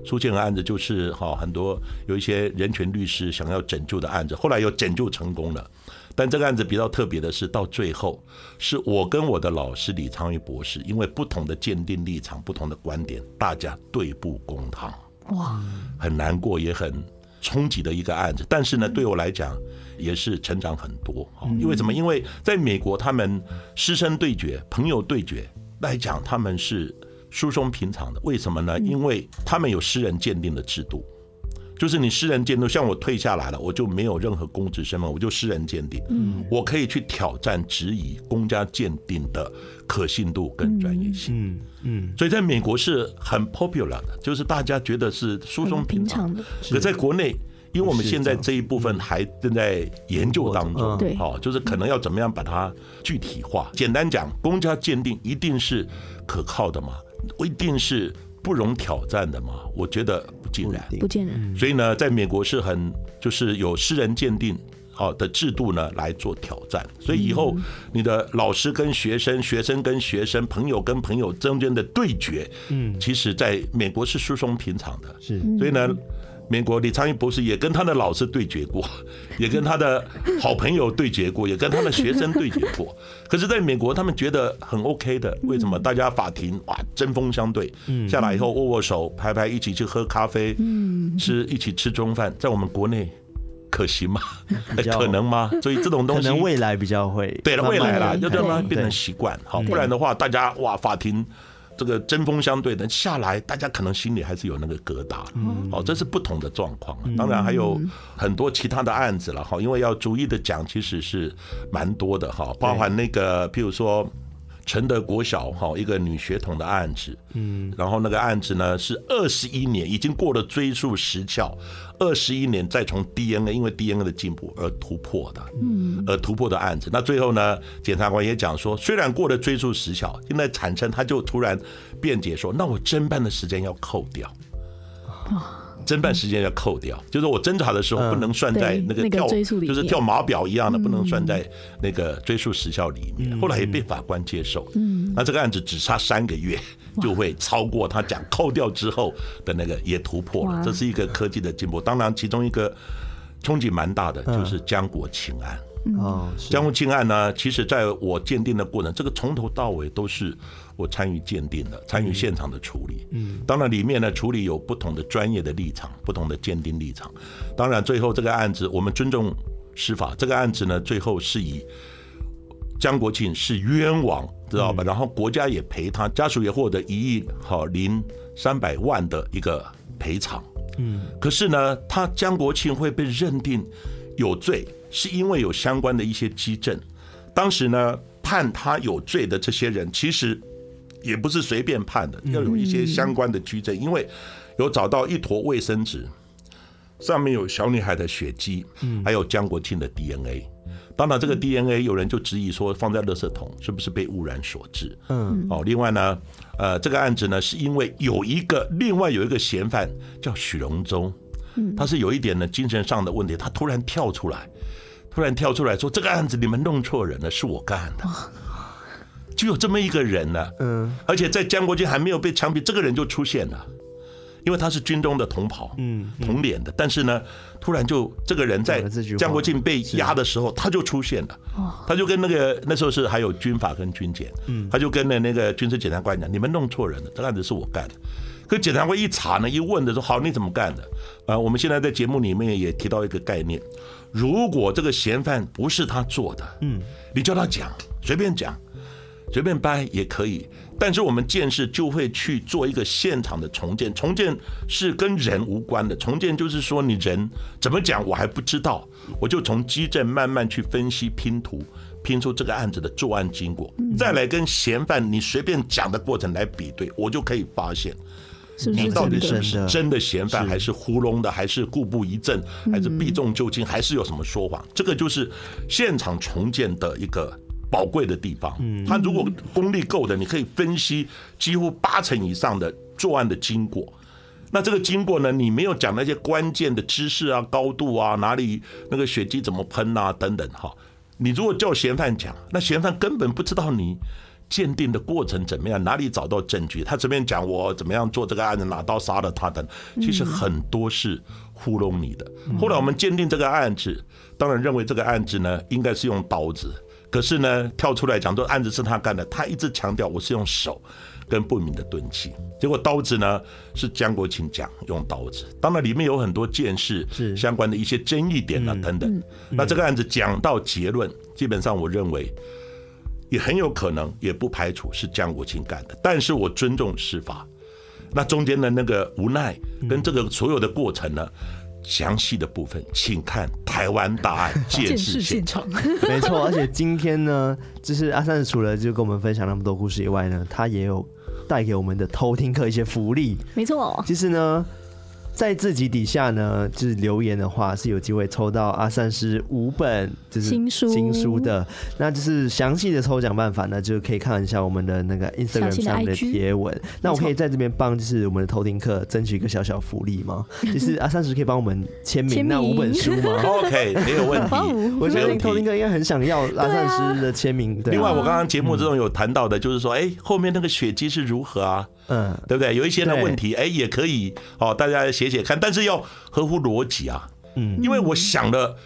苏建和案子就是哈，很多有一些人权律师想要拯救的案子，后来又拯救成功了。但这个案子比较特别的是，到最后是我跟我的老师李昌钰博士，因为不同的鉴定立场、不同的观点，大家对簿公堂。哇，很难过，也很冲击的一个案子。但是呢，对我来讲也是成长很多。因为什么？因为在美国，他们师生对决、朋友对决来讲，他们是。疏松平常的，为什么呢？因为他们有私人鉴定的制度，就是你私人鉴定，像我退下来了，我就没有任何公职身份，我就私人鉴定，嗯，我可以去挑战质疑公家鉴定的可信度跟专业性，嗯嗯，所以在美国是很 popular 的，就是大家觉得是疏松平常的。可在国内，因为我们现在这一部分还正在研究当中，对，哦，就是可能要怎么样把它具体化。简单讲，公家鉴定一定是可靠的吗？一定是不容挑战的吗？我觉得不尽然，不尽然。所以呢，在美国是很就是有私人鉴定好的制度呢来做挑战。所以以后你的老师跟学生、学生跟学生、朋友跟朋友中间的对决，嗯，其实在美国是疏松平常的。是，所以呢。美国李昌钰博士也跟他的老师对决过，也跟他的好朋友对决过，也跟他的学生对决过。可是，在美国他们觉得很 OK 的，为什么？大家法庭哇针锋相对，下来以后握握手、拍拍，一起去喝咖啡，吃一起吃中饭。在我们国内可行吗？可能吗？所以这种东西可能未来比较会对了，未来啦，要让它变成习惯，好，不然的话，大家哇法庭。这个针锋相对的下来，大家可能心里还是有那个疙瘩。哦，这是不同的状况。当然还有很多其他的案子了哈，因为要逐一的讲，其实是蛮多的哈，包含那个譬如说。承德国小哈一个女学童的案子，嗯，然后那个案子呢是二十一年，已经过了追诉时效，二十一年再从 DNA 因为 DNA 的进步而突破的，嗯，而突破的案子。那最后呢，检察官也讲说，虽然过了追诉时效，现在产生他就突然辩解说，那我侦办的时间要扣掉。侦办时间要扣掉，就是我侦查的时候不能算在那个跳，就是跳码表一样的，不能算在那个追诉时效里面。后来也被法官接受，嗯。那这个案子只差三个月就会超过他讲扣掉之后的那个也突破了，这是一个科技的进步。当然，其中一个冲击蛮大的就是江国庆案。哦，江国庆案呢，其实在我鉴定的过程，这个从头到尾都是。我参与鉴定的，参与现场的处理。嗯，当然里面呢，处理有不同的专业的立场，不同的鉴定立场。当然最后这个案子，我们尊重司法。这个案子呢，最后是以江国庆是冤枉，知道吧？然后国家也赔他，家属也获得一亿好零三百万的一个赔偿。嗯，可是呢，他江国庆会被认定有罪，是因为有相关的一些基证。当时呢，判他有罪的这些人，其实。也不是随便判的，要有一些相关的举证，因为有找到一坨卫生纸，上面有小女孩的血迹，还有江国庆的 DNA。当然，这个 DNA 有人就质疑说，放在垃圾桶是不是被污染所致？嗯，哦，另外呢，呃，这个案子呢，是因为有一个另外有一个嫌犯叫许荣忠，他是有一点呢精神上的问题，他突然跳出来，突然跳出来说，这个案子你们弄错人了，是我干的。就有这么一个人呢，嗯，而且在江国庆还没有被枪毙，这个人就出现了。因为他是军中的同袍，嗯，同脸的，但是呢，突然就这个人在江国庆被押的时候，他就出现了，他就跟那个那时候是还有军法跟军检，嗯，他就跟那那个军事检察官讲，你们弄错人了，这个案子是我干的。可检察官一查呢，一问的说，好，你怎么干的？啊，我们现在在节目里面也提到一个概念，如果这个嫌犯不是他做的，嗯，你叫他讲，随便讲。随便掰也可以，但是我们建设就会去做一个现场的重建。重建是跟人无关的，重建就是说你人怎么讲我还不知道，我就从基证慢慢去分析拼图，拼出这个案子的作案经过，再来跟嫌犯你随便讲的过程来比对，我就可以发现，你到底是不是真的嫌犯，还是糊弄的，还是故布疑阵，还是避重就轻，还是有什么说谎？这个就是现场重建的一个。宝贵的地方，他如果功力够的，你可以分析几乎八成以上的作案的经过。那这个经过呢，你没有讲那些关键的知识啊、高度啊、哪里那个血迹怎么喷啊等等哈。你如果叫嫌犯讲，那嫌犯根本不知道你鉴定的过程怎么样，哪里找到证据，他这边讲我怎么样做这个案子，拿刀杀了他等，其实很多是糊弄你的。后来我们鉴定这个案子，当然认为这个案子呢，应该是用刀子。可是呢，跳出来讲，这案子是他干的，他一直强调我是用手跟不明的钝器，结果刀子呢是江国庆讲用刀子，当然里面有很多件事相关的一些争议点啊等等。那这个案子讲到结论，基本上我认为也很有可能，也不排除是江国庆干的，但是我尊重司法，那中间的那个无奈跟这个所有的过程呢，详细的部分，请看台湾大案见识现场。没错，而且今天呢，就是阿三除了就跟我们分享那么多故事以外呢，他也有带给我们的偷听客一些福利。没错，其实呢。在自己底下呢，就是留言的话是有机会抽到阿善师五本就是新书新书的，那就是详细的抽奖办法呢，就可以看一下我们的那个 Instagram 上面的贴文。那我可以在这边帮就是我们的偷听客争取一个小小福利吗？就是阿善师可以帮我们签名那五本书吗？OK，没有问题。我相信偷听客应该很想要阿善师的签名。对。另外，我刚刚节目之中有谈到的，就是说，哎，后面那个血迹是如何啊？嗯，对不对？有一些的问题，哎，也可以哦，大家写写看，但是要合乎逻辑啊。嗯，因为我想了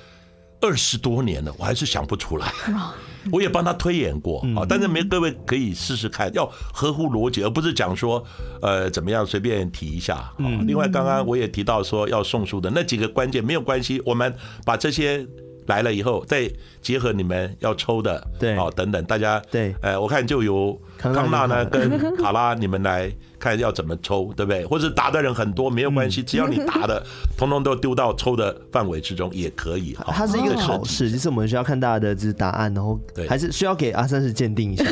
二十多年了，我还是想不出来。我也帮他推演过啊，但是没各位可以试试看，要合乎逻辑，而不是讲说呃怎么样随便提一下。啊，另外刚刚我也提到说要送书的那几个关键没有关系，我们把这些来了以后再结合你们要抽的，对，哦等等，大家对，呃，我看就由。康纳呢，跟卡拉，你们来看要怎么抽，对不对？或者答的人很多没有关系，只要你答的，通通都丢到抽的范围之中也可以。它是一个考试，就是我们需要看大家的就是答案，然后还是需要给阿三是鉴定一下，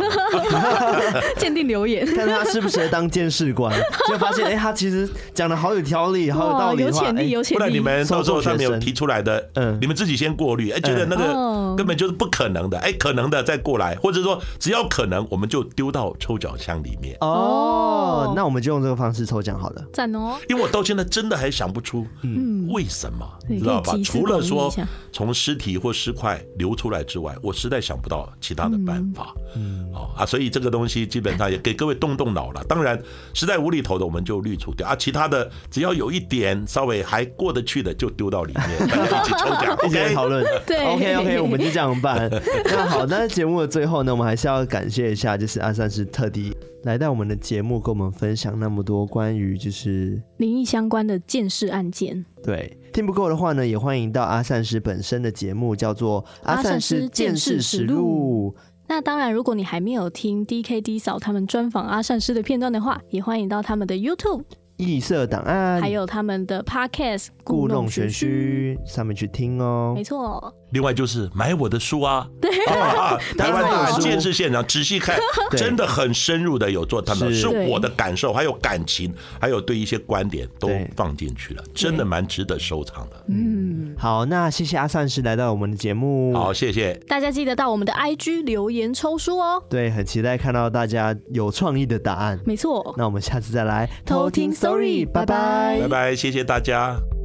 鉴定留言，看他适不适合当监事官。就发现，哎，他其实讲的好有条理，好有道理，有潜力，有潜力。不然你们到时候上面有提出来的，嗯，你们自己先过滤，哎，觉得那个根本就是不可能的，哎，可能的再过来，或者说只要可能，我们就丢到。到抽奖箱里面哦，那我们就用这个方式抽奖好了。赞哦！因为我到现在真的还想不出，嗯，为什么，你知道吧？除了说从尸体或尸块流出来之外，我实在想不到其他的办法。嗯，哦啊，所以这个东西基本上也给各位动动脑了。当然，实在无厘头的我们就滤除掉啊，其他的只要有一点稍微还过得去的，就丢到里面，大家一起抽奖，一起讨论。对，OK OK，我们就这样办。那好，那节目的最后呢，我们还是要感谢一下，就是阿三。是特地来到我们的节目，跟我们分享那么多关于就是灵异相关的见识案件。对，听不够的话呢，也欢迎到阿善师本身的节目，叫做《阿善师见识实录》。那当然，如果你还没有听 DKD 嫂他们专访阿善师的片段的话，也欢迎到他们的 YouTube。异色档案，还有他们的 Podcast 故弄玄虚上面去听哦。没错，另外就是买我的书啊，对。啊，台湾大案鉴识现场仔细看，真的很深入的有做他们，是。我的感受，还有感情，还有对一些观点都放进去了，真的蛮值得收藏的。嗯，好，那谢谢阿善师来到我们的节目，好，谢谢。大家，记得到我们的 IG 留言抽书哦。对，很期待看到大家有创意的答案。没错，那我们下次再来偷听。Sorry，拜拜，拜拜，谢谢大家。